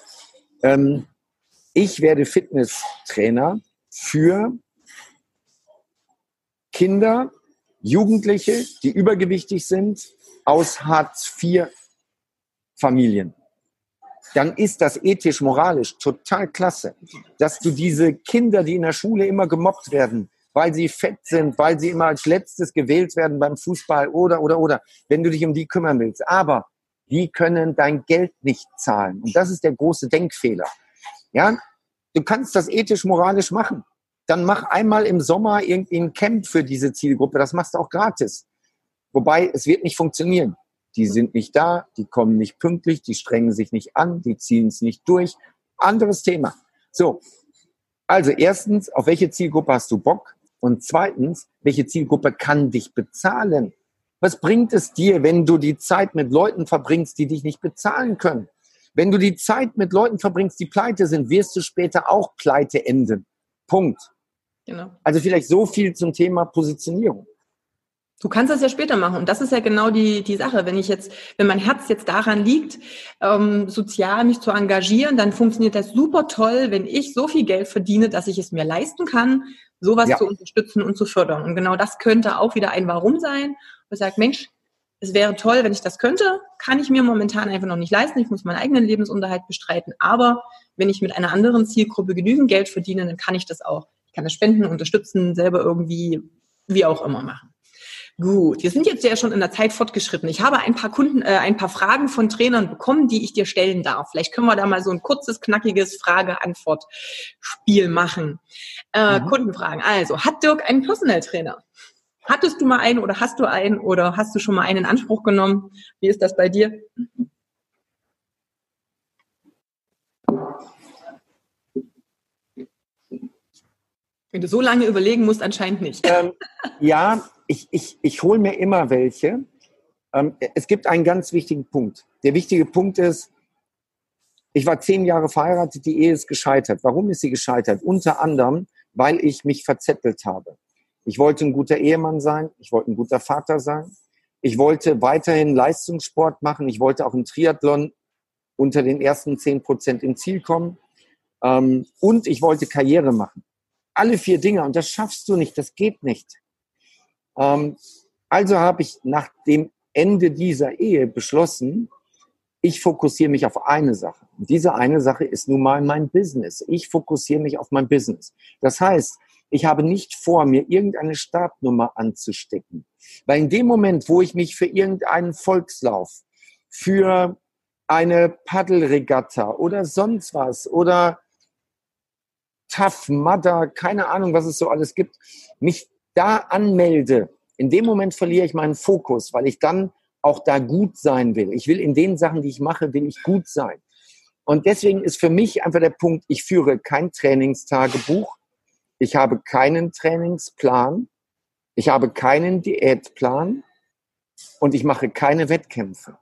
ähm, ich werde Fitnesstrainer für Kinder, Jugendliche, die übergewichtig sind, aus Hartz-IV-Familien dann ist das ethisch, moralisch total klasse, dass du diese Kinder, die in der Schule immer gemobbt werden, weil sie fett sind, weil sie immer als letztes gewählt werden beim Fußball oder, oder, oder, wenn du dich um die kümmern willst. Aber die können dein Geld nicht zahlen. Und das ist der große Denkfehler. Ja, du kannst das ethisch, moralisch machen. Dann mach einmal im Sommer irgendwie ein Camp für diese Zielgruppe. Das machst du auch gratis. Wobei, es wird nicht funktionieren die sind nicht da, die kommen nicht pünktlich, die strengen sich nicht an, die ziehen es nicht durch. Anderes Thema. So, also erstens, auf welche Zielgruppe hast du Bock? Und zweitens, welche Zielgruppe kann dich bezahlen? Was bringt es dir, wenn du die Zeit mit Leuten verbringst, die dich nicht bezahlen können? Wenn du die Zeit mit Leuten verbringst, die pleite sind, wirst du später auch pleite enden. Punkt. Genau. Also vielleicht so viel zum Thema Positionierung. Du kannst das ja später machen. Und das ist ja genau die, die Sache. Wenn ich jetzt, wenn mein Herz jetzt daran liegt, ähm, sozial mich zu engagieren, dann funktioniert das super toll, wenn ich so viel Geld verdiene, dass ich es mir leisten kann, sowas ja. zu unterstützen und zu fördern. Und genau das könnte auch wieder ein Warum sein. Und sagt, Mensch, es wäre toll, wenn ich das könnte, kann ich mir momentan einfach noch nicht leisten. Ich muss meinen eigenen Lebensunterhalt bestreiten. Aber wenn ich mit einer anderen Zielgruppe genügend Geld verdiene, dann kann ich das auch. Ich kann das spenden, unterstützen, selber irgendwie, wie auch immer machen. Gut, wir sind jetzt ja schon in der Zeit fortgeschritten. Ich habe ein paar Kunden, äh, ein paar Fragen von Trainern bekommen, die ich dir stellen darf. Vielleicht können wir da mal so ein kurzes, knackiges Frage-Antwort-Spiel machen. Äh, mhm. Kundenfragen. Also, hat Dirk einen Personal Trainer? Hattest du mal einen oder hast du einen oder hast du schon mal einen in Anspruch genommen? Wie ist das bei dir? Wenn du so lange überlegen musst, anscheinend nicht. Ähm, ja, ich, ich, ich hole mir immer welche. Ähm, es gibt einen ganz wichtigen Punkt. Der wichtige Punkt ist, ich war zehn Jahre verheiratet, die Ehe ist gescheitert. Warum ist sie gescheitert? Unter anderem, weil ich mich verzettelt habe. Ich wollte ein guter Ehemann sein, ich wollte ein guter Vater sein, ich wollte weiterhin Leistungssport machen, ich wollte auch im Triathlon unter den ersten zehn Prozent im Ziel kommen ähm, und ich wollte Karriere machen. Alle vier Dinge und das schaffst du nicht, das geht nicht. Ähm, also habe ich nach dem Ende dieser Ehe beschlossen, ich fokussiere mich auf eine Sache. Und diese eine Sache ist nun mal mein Business. Ich fokussiere mich auf mein Business. Das heißt, ich habe nicht vor, mir irgendeine Startnummer anzustecken. Weil in dem Moment, wo ich mich für irgendeinen Volkslauf, für eine Paddelregatta oder sonst was oder Tough Mudder, keine Ahnung, was es so alles gibt, mich da anmelde, in dem Moment verliere ich meinen Fokus, weil ich dann auch da gut sein will. Ich will in den Sachen, die ich mache, will ich gut sein. Und deswegen ist für mich einfach der Punkt, ich führe kein Trainingstagebuch, ich habe keinen Trainingsplan, ich habe keinen Diätplan und ich mache keine Wettkämpfe,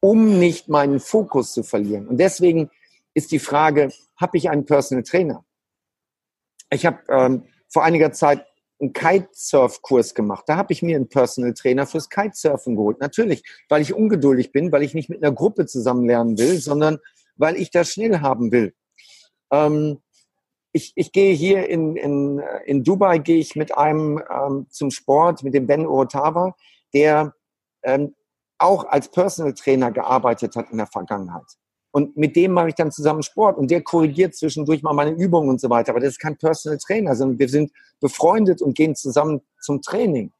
um nicht meinen Fokus zu verlieren. Und deswegen ist die Frage, habe ich einen Personal Trainer? Ich habe ähm, vor einiger Zeit einen Kitesurf-Kurs gemacht. Da habe ich mir einen Personal Trainer fürs Kitesurfen geholt. Natürlich, weil ich ungeduldig bin, weil ich nicht mit einer Gruppe zusammen lernen will, sondern weil ich das schnell haben will. Ähm, ich, ich gehe hier in, in, in Dubai, gehe ich mit einem ähm, zum Sport, mit dem Ben Orotawa, der ähm, auch als Personal Trainer gearbeitet hat in der Vergangenheit. Und mit dem mache ich dann zusammen Sport und der korrigiert zwischendurch mal meine Übungen und so weiter. Aber das ist kein Personal Trainer, sondern wir sind befreundet und gehen zusammen zum Training.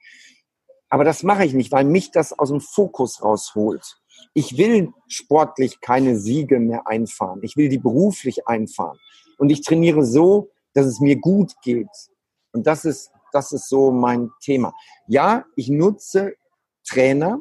Aber das mache ich nicht, weil mich das aus dem Fokus rausholt. Ich will sportlich keine Siege mehr einfahren. Ich will die beruflich einfahren. Und ich trainiere so, dass es mir gut geht. Und das ist, das ist so mein Thema. Ja, ich nutze Trainer,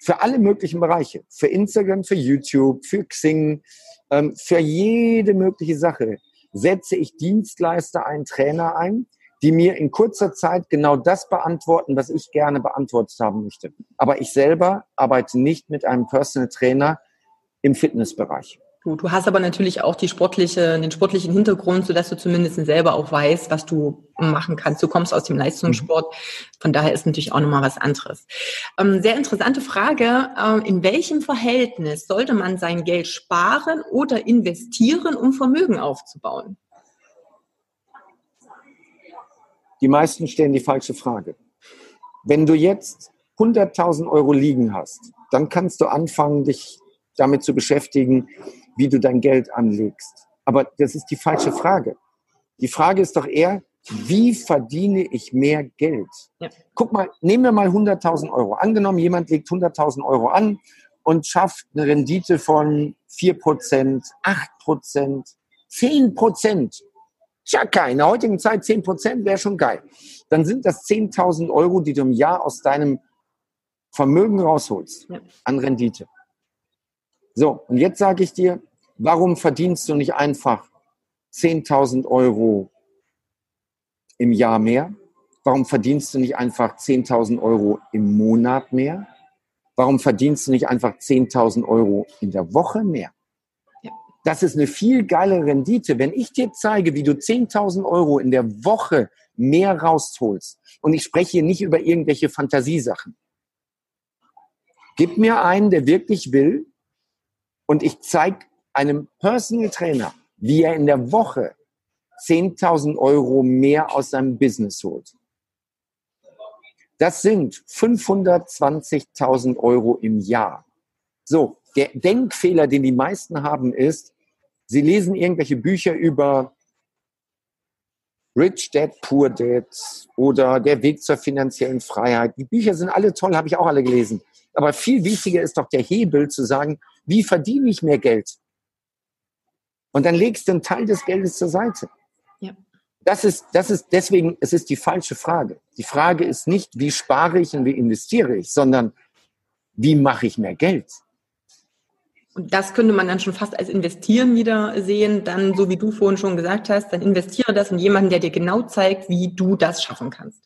für alle möglichen Bereiche. Für Instagram, für YouTube, für Xing, ähm, für jede mögliche Sache setze ich Dienstleister ein, Trainer ein, die mir in kurzer Zeit genau das beantworten, was ich gerne beantwortet haben möchte. Aber ich selber arbeite nicht mit einem Personal Trainer im Fitnessbereich. Gut, du hast aber natürlich auch die sportliche, den sportlichen Hintergrund, sodass du zumindest selber auch weißt, was du machen kannst. Du kommst aus dem Leistungssport, von daher ist natürlich auch nochmal was anderes. Ähm, sehr interessante Frage. Ähm, in welchem Verhältnis sollte man sein Geld sparen oder investieren, um Vermögen aufzubauen? Die meisten stellen die falsche Frage. Wenn du jetzt 100.000 Euro liegen hast, dann kannst du anfangen, dich damit zu beschäftigen, wie du dein Geld anlegst. Aber das ist die falsche Frage. Die Frage ist doch eher, wie verdiene ich mehr Geld? Ja. Guck mal, nehmen wir mal 100.000 Euro. Angenommen, jemand legt 100.000 Euro an und schafft eine Rendite von 4%, 8%, 10%. Tja, in der heutigen Zeit 10% wäre schon geil. Dann sind das 10.000 Euro, die du im Jahr aus deinem Vermögen rausholst ja. an Rendite. So, und jetzt sage ich dir, Warum verdienst du nicht einfach 10.000 Euro im Jahr mehr? Warum verdienst du nicht einfach 10.000 Euro im Monat mehr? Warum verdienst du nicht einfach 10.000 Euro in der Woche mehr? Das ist eine viel geile Rendite. Wenn ich dir zeige, wie du 10.000 Euro in der Woche mehr rausholst, und ich spreche hier nicht über irgendwelche Fantasiesachen, gib mir einen, der wirklich will, und ich zeige einem Personal Trainer, wie er in der Woche 10.000 Euro mehr aus seinem Business holt. Das sind 520.000 Euro im Jahr. So, der Denkfehler, den die meisten haben, ist, sie lesen irgendwelche Bücher über Rich Dad, Poor Dad oder Der Weg zur finanziellen Freiheit. Die Bücher sind alle toll, habe ich auch alle gelesen. Aber viel wichtiger ist doch der Hebel zu sagen, wie verdiene ich mehr Geld? Und dann legst du einen Teil des Geldes zur Seite. Ja. Das ist, das ist deswegen, es ist die falsche Frage. Die Frage ist nicht, wie spare ich und wie investiere ich, sondern wie mache ich mehr Geld? Und das könnte man dann schon fast als Investieren wieder sehen. Dann, so wie du vorhin schon gesagt hast, dann investiere das in jemanden, der dir genau zeigt, wie du das schaffen kannst.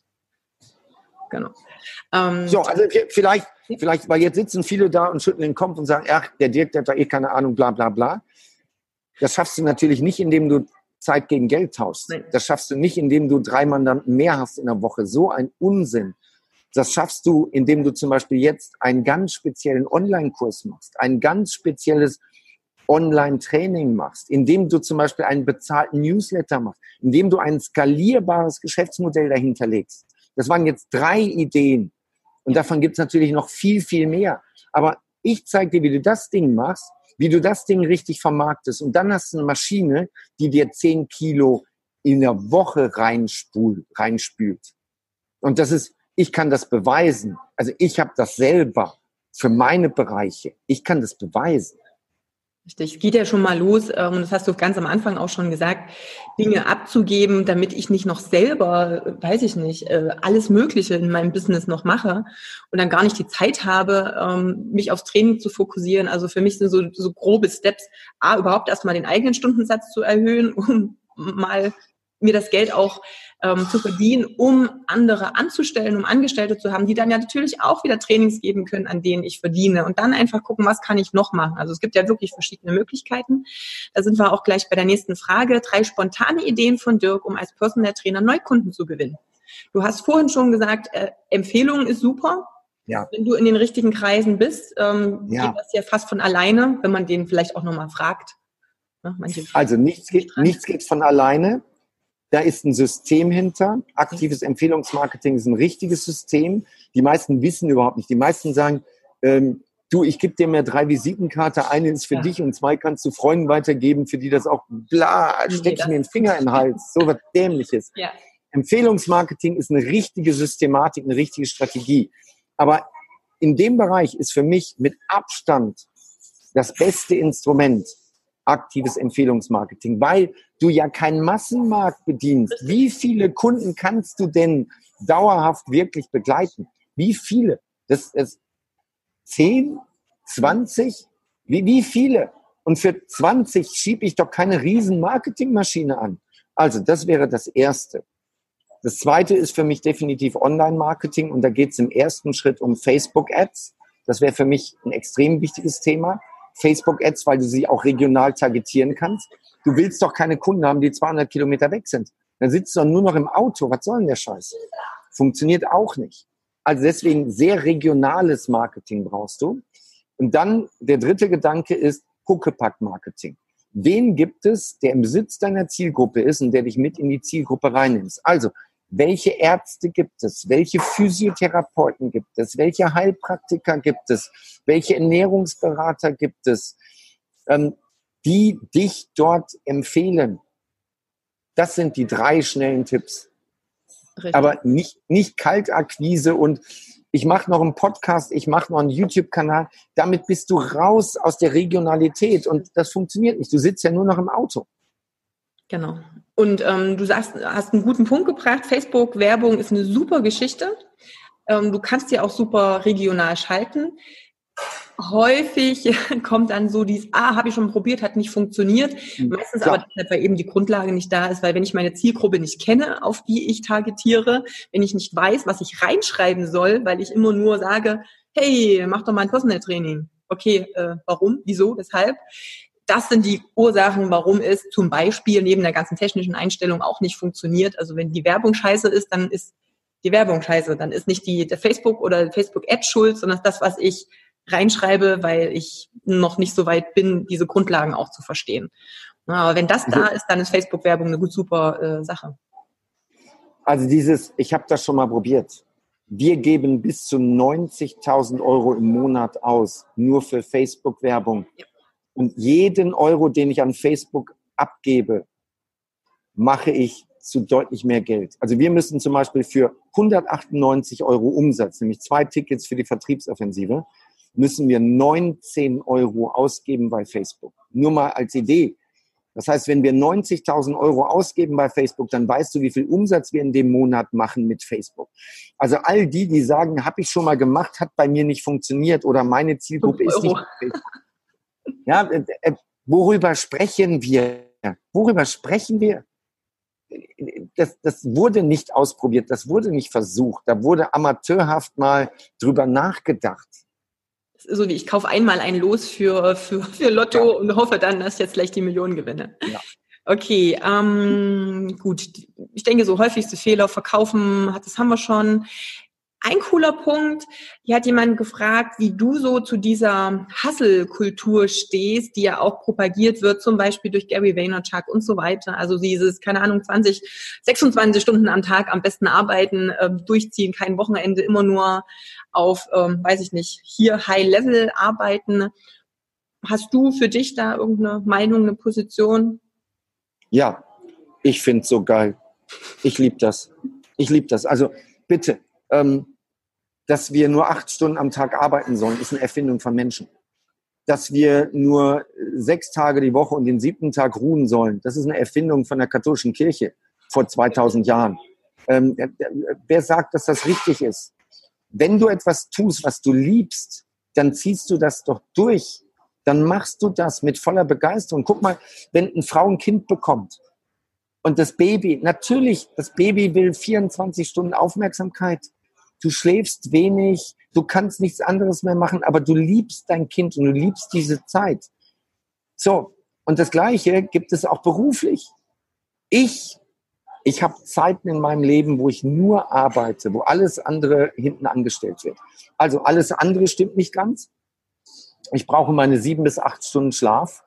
Genau. Ähm, so, also vielleicht, vielleicht, weil jetzt sitzen viele da und schütteln den Kopf und sagen, ach, der Dirk, der hat da eh keine Ahnung, bla bla bla. Das schaffst du natürlich nicht, indem du Zeit gegen Geld tauschst. Nein. Das schaffst du nicht, indem du drei Mandanten mehr hast in der Woche. So ein Unsinn. Das schaffst du, indem du zum Beispiel jetzt einen ganz speziellen Online-Kurs machst, ein ganz spezielles Online-Training machst, indem du zum Beispiel einen bezahlten Newsletter machst, indem du ein skalierbares Geschäftsmodell dahinter legst. Das waren jetzt drei Ideen. Und davon gibt es natürlich noch viel, viel mehr. Aber ich zeige dir, wie du das Ding machst, wie du das Ding richtig vermarktest. Und dann hast du eine Maschine, die dir zehn Kilo in der Woche reinspült. reinspült. Und das ist, ich kann das beweisen. Also ich habe das selber für meine Bereiche. Ich kann das beweisen. Richtig, es geht ja schon mal los, ähm, und das hast du ganz am Anfang auch schon gesagt, Dinge abzugeben, damit ich nicht noch selber, weiß ich nicht, äh, alles Mögliche in meinem Business noch mache und dann gar nicht die Zeit habe, ähm, mich aufs Training zu fokussieren. Also für mich sind so, so grobe Steps, A, überhaupt erstmal den eigenen Stundensatz zu erhöhen, um mal mir das Geld auch ähm, zu verdienen, um andere anzustellen, um Angestellte zu haben, die dann ja natürlich auch wieder Trainings geben können, an denen ich verdiene. Und dann einfach gucken, was kann ich noch machen. Also es gibt ja wirklich verschiedene Möglichkeiten. Da sind wir auch gleich bei der nächsten Frage. Drei spontane Ideen von Dirk, um als Personal Trainer Neukunden zu gewinnen. Du hast vorhin schon gesagt, äh, Empfehlungen ist super. Ja. Wenn du in den richtigen Kreisen bist, ähm, ja. geht das ja fast von alleine, wenn man den vielleicht auch nochmal fragt. Ne, also nichts geht, nichts geht von alleine. Da ist ein System hinter. Aktives Empfehlungsmarketing ist ein richtiges System. Die meisten wissen überhaupt nicht. Die meisten sagen, ähm, du, ich gebe dir mehr drei Visitenkarte, eine ist für ja. dich und zwei kannst du Freunden weitergeben, für die das auch bla, steck ich mir den Finger in den Hals. So was Dämliches. Ja. Empfehlungsmarketing ist eine richtige Systematik, eine richtige Strategie. Aber in dem Bereich ist für mich mit Abstand das beste Instrument aktives Empfehlungsmarketing, weil du ja keinen Massenmarkt bedienst. Wie viele Kunden kannst du denn dauerhaft wirklich begleiten? Wie viele? Das ist 10, 20? Wie, wie viele? Und für 20 schiebe ich doch keine riesen Marketingmaschine an. Also das wäre das Erste. Das Zweite ist für mich definitiv Online-Marketing und da geht es im ersten Schritt um Facebook-Ads. Das wäre für mich ein extrem wichtiges Thema. Facebook-Ads, weil du sie auch regional targetieren kannst. Du willst doch keine Kunden haben, die 200 Kilometer weg sind. Dann sitzt du nur noch im Auto. Was soll denn der Scheiß? Funktioniert auch nicht. Also deswegen sehr regionales Marketing brauchst du. Und dann der dritte Gedanke ist Huckepack-Marketing. Wen gibt es, der im Besitz deiner Zielgruppe ist und der dich mit in die Zielgruppe reinnimmst? Also welche Ärzte gibt es, welche Physiotherapeuten gibt es, welche Heilpraktiker gibt es, welche Ernährungsberater gibt es, ähm, die dich dort empfehlen. Das sind die drei schnellen Tipps. Richtig. Aber nicht, nicht Kaltakquise und ich mache noch einen Podcast, ich mache noch einen YouTube-Kanal. Damit bist du raus aus der Regionalität und das funktioniert nicht. Du sitzt ja nur noch im Auto. Genau. Und ähm, du sagst, hast einen guten Punkt gebracht. Facebook-Werbung ist eine super Geschichte. Ähm, du kannst ja auch super regional schalten. Häufig kommt dann so dieses, ah, habe ich schon probiert, hat nicht funktioniert. Mhm. Meistens Klar. aber deshalb, weil eben die Grundlage nicht da ist, weil wenn ich meine Zielgruppe nicht kenne, auf die ich targetiere, wenn ich nicht weiß, was ich reinschreiben soll, weil ich immer nur sage, hey, mach doch mal ein Personal Training. Okay, äh, warum, wieso, weshalb? Das sind die Ursachen, warum es zum Beispiel neben der ganzen technischen Einstellung auch nicht funktioniert. Also wenn die Werbung scheiße ist, dann ist die Werbung scheiße. Dann ist nicht die der Facebook oder Facebook-Ad schuld, sondern das, was ich reinschreibe, weil ich noch nicht so weit bin, diese Grundlagen auch zu verstehen. Aber wenn das da ist, dann ist Facebook-Werbung eine gut super äh, Sache. Also dieses, ich habe das schon mal probiert. Wir geben bis zu 90.000 Euro im Monat aus, nur für Facebook-Werbung. Ja. Und jeden Euro, den ich an Facebook abgebe, mache ich zu deutlich mehr Geld. Also wir müssen zum Beispiel für 198 Euro Umsatz, nämlich zwei Tickets für die Vertriebsoffensive, müssen wir 19 Euro ausgeben bei Facebook. Nur mal als Idee. Das heißt, wenn wir 90.000 Euro ausgeben bei Facebook, dann weißt du, wie viel Umsatz wir in dem Monat machen mit Facebook. Also all die, die sagen, habe ich schon mal gemacht, hat bei mir nicht funktioniert oder meine Zielgruppe ist nicht Facebook. Ja, äh, äh, worüber sprechen wir? Worüber sprechen wir? Das, das wurde nicht ausprobiert, das wurde nicht versucht, da wurde amateurhaft mal drüber nachgedacht. So wie ich kaufe einmal ein Los für, für, für Lotto ja. und hoffe dann, dass ich jetzt gleich die Millionen gewinne. Ja. Okay, ähm, gut. Ich denke, so häufigste Fehler verkaufen, das haben wir schon. Ein cooler Punkt, hier hat jemand gefragt, wie du so zu dieser Hustle-Kultur stehst, die ja auch propagiert wird, zum Beispiel durch Gary Vaynerchuk und so weiter. Also dieses, keine Ahnung, 20, 26 Stunden am Tag am besten arbeiten, äh, durchziehen, kein Wochenende, immer nur auf, ähm, weiß ich nicht, hier High-Level arbeiten. Hast du für dich da irgendeine Meinung, eine Position? Ja, ich finde es so geil. Ich liebe das. Ich liebe das. Also bitte, ähm, dass wir nur acht Stunden am Tag arbeiten sollen, ist eine Erfindung von Menschen. Dass wir nur sechs Tage die Woche und den siebten Tag ruhen sollen, das ist eine Erfindung von der katholischen Kirche vor 2000 Jahren. Ähm, wer sagt, dass das richtig ist? Wenn du etwas tust, was du liebst, dann ziehst du das doch durch. Dann machst du das mit voller Begeisterung. Guck mal, wenn eine Frau ein Kind bekommt und das Baby, natürlich, das Baby will 24 Stunden Aufmerksamkeit du schläfst wenig, du kannst nichts anderes mehr machen, aber du liebst dein Kind und du liebst diese Zeit. So, und das Gleiche gibt es auch beruflich. Ich, ich habe Zeiten in meinem Leben, wo ich nur arbeite, wo alles andere hinten angestellt wird. Also alles andere stimmt nicht ganz. Ich brauche meine sieben bis acht Stunden Schlaf.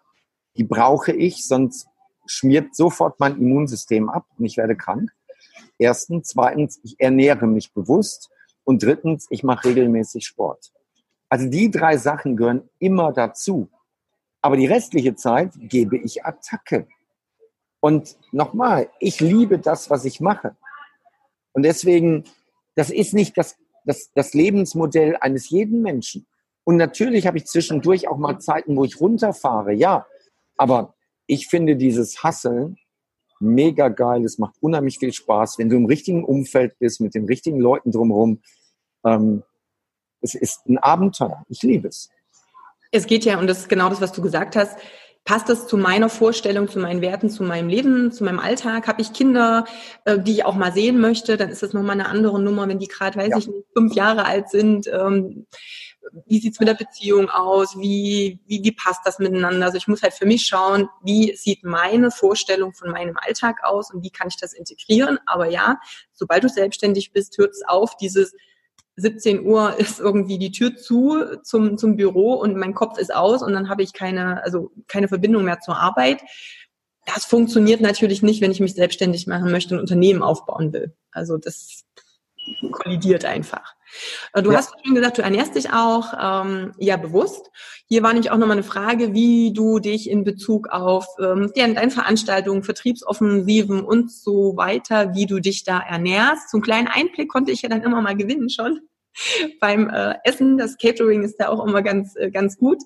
Die brauche ich, sonst schmiert sofort mein Immunsystem ab und ich werde krank. Erstens. Zweitens, ich ernähre mich bewusst. Und drittens, ich mache regelmäßig Sport. Also die drei Sachen gehören immer dazu. Aber die restliche Zeit gebe ich Attacke. Und nochmal, ich liebe das, was ich mache. Und deswegen, das ist nicht das, das, das Lebensmodell eines jeden Menschen. Und natürlich habe ich zwischendurch auch mal Zeiten, wo ich runterfahre, ja. Aber ich finde dieses Hasseln mega geil. Es macht unheimlich viel Spaß, wenn du im richtigen Umfeld bist, mit den richtigen Leuten drumherum. Ähm, es ist ein Abenteuer. Ich liebe es. Es geht ja, und das ist genau das, was du gesagt hast, passt das zu meiner Vorstellung, zu meinen Werten, zu meinem Leben, zu meinem Alltag? Habe ich Kinder, äh, die ich auch mal sehen möchte? Dann ist das nochmal eine andere Nummer, wenn die gerade, weiß ja. ich fünf Jahre alt sind. Ähm, wie sieht's mit der Beziehung aus? Wie, wie, wie passt das miteinander? Also ich muss halt für mich schauen, wie sieht meine Vorstellung von meinem Alltag aus und wie kann ich das integrieren? Aber ja, sobald du selbstständig bist, hört es auf, dieses 17 Uhr ist irgendwie die Tür zu zum, zum Büro und mein Kopf ist aus und dann habe ich keine, also keine Verbindung mehr zur Arbeit. Das funktioniert natürlich nicht, wenn ich mich selbstständig machen möchte und Unternehmen aufbauen will. Also das kollidiert einfach. Äh, du ja. hast schon gesagt, du ernährst dich auch ähm, ja bewusst. Hier war nämlich auch nochmal eine Frage, wie du dich in Bezug auf ähm, deine Veranstaltungen, Vertriebsoffensiven und so weiter, wie du dich da ernährst. So einen kleinen Einblick konnte ich ja dann immer mal gewinnen schon beim äh, Essen. Das Catering ist da auch immer ganz, äh, ganz gut.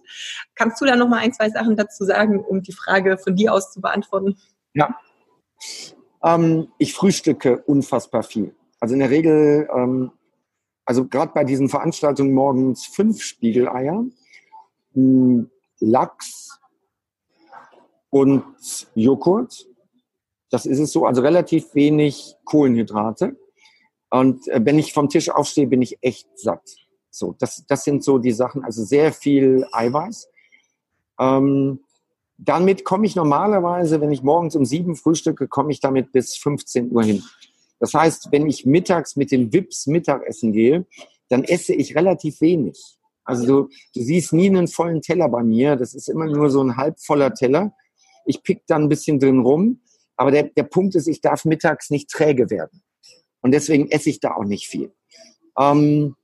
Kannst du da nochmal ein, zwei Sachen dazu sagen, um die Frage von dir aus zu beantworten? Ja. Ähm, ich frühstücke unfassbar viel. Also in der Regel ähm, also gerade bei diesen Veranstaltungen morgens fünf Spiegeleier, hm, Lachs und Joghurt. Das ist es so, also relativ wenig Kohlenhydrate. Und äh, wenn ich vom Tisch aufstehe, bin ich echt satt. So, das, das sind so die Sachen, also sehr viel Eiweiß. Ähm, damit komme ich normalerweise, wenn ich morgens um sieben frühstücke, komme ich damit bis 15 Uhr hin. Das heißt, wenn ich mittags mit den Wips Mittagessen gehe, dann esse ich relativ wenig. Also du, du siehst nie einen vollen Teller bei mir. Das ist immer nur so ein halbvoller Teller. Ich pick dann ein bisschen drin rum. Aber der, der Punkt ist, ich darf mittags nicht träge werden. Und deswegen esse ich da auch nicht viel. Ähm,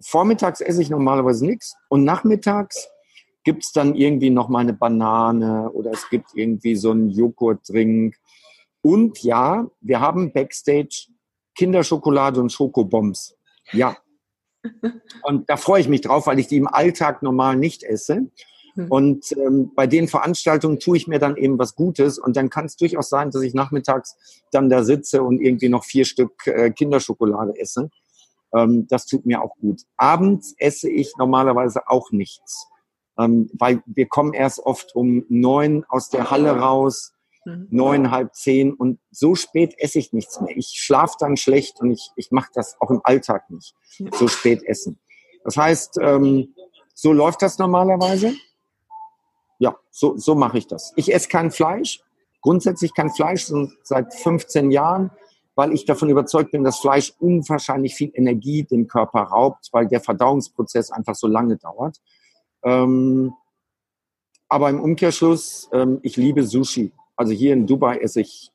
vormittags esse ich normalerweise nichts. Und nachmittags gibt es dann irgendwie noch mal eine Banane oder es gibt irgendwie so einen Joghurtdrink und ja, wir haben Backstage Kinderschokolade und Schokobombs. Ja. Und da freue ich mich drauf, weil ich die im Alltag normal nicht esse. Hm. Und ähm, bei den Veranstaltungen tue ich mir dann eben was Gutes. Und dann kann es durchaus sein, dass ich nachmittags dann da sitze und irgendwie noch vier Stück äh, Kinderschokolade esse. Ähm, das tut mir auch gut. Abends esse ich normalerweise auch nichts. Ähm, weil wir kommen erst oft um neun aus der Halle raus. Neun, halb zehn und so spät esse ich nichts mehr. Ich schlafe dann schlecht und ich, ich mache das auch im Alltag nicht, so spät essen. Das heißt, ähm, so läuft das normalerweise. ja, so, so mache ich das. Ich esse kein Fleisch, grundsätzlich kein Fleisch, seit 15 Jahren, weil ich davon überzeugt bin, dass Fleisch unwahrscheinlich viel Energie dem Körper raubt, weil der Verdauungsprozess einfach so lange dauert. Ähm, aber im Umkehrschluss, ähm, ich liebe Sushi. Also hier in Dubai esse ich,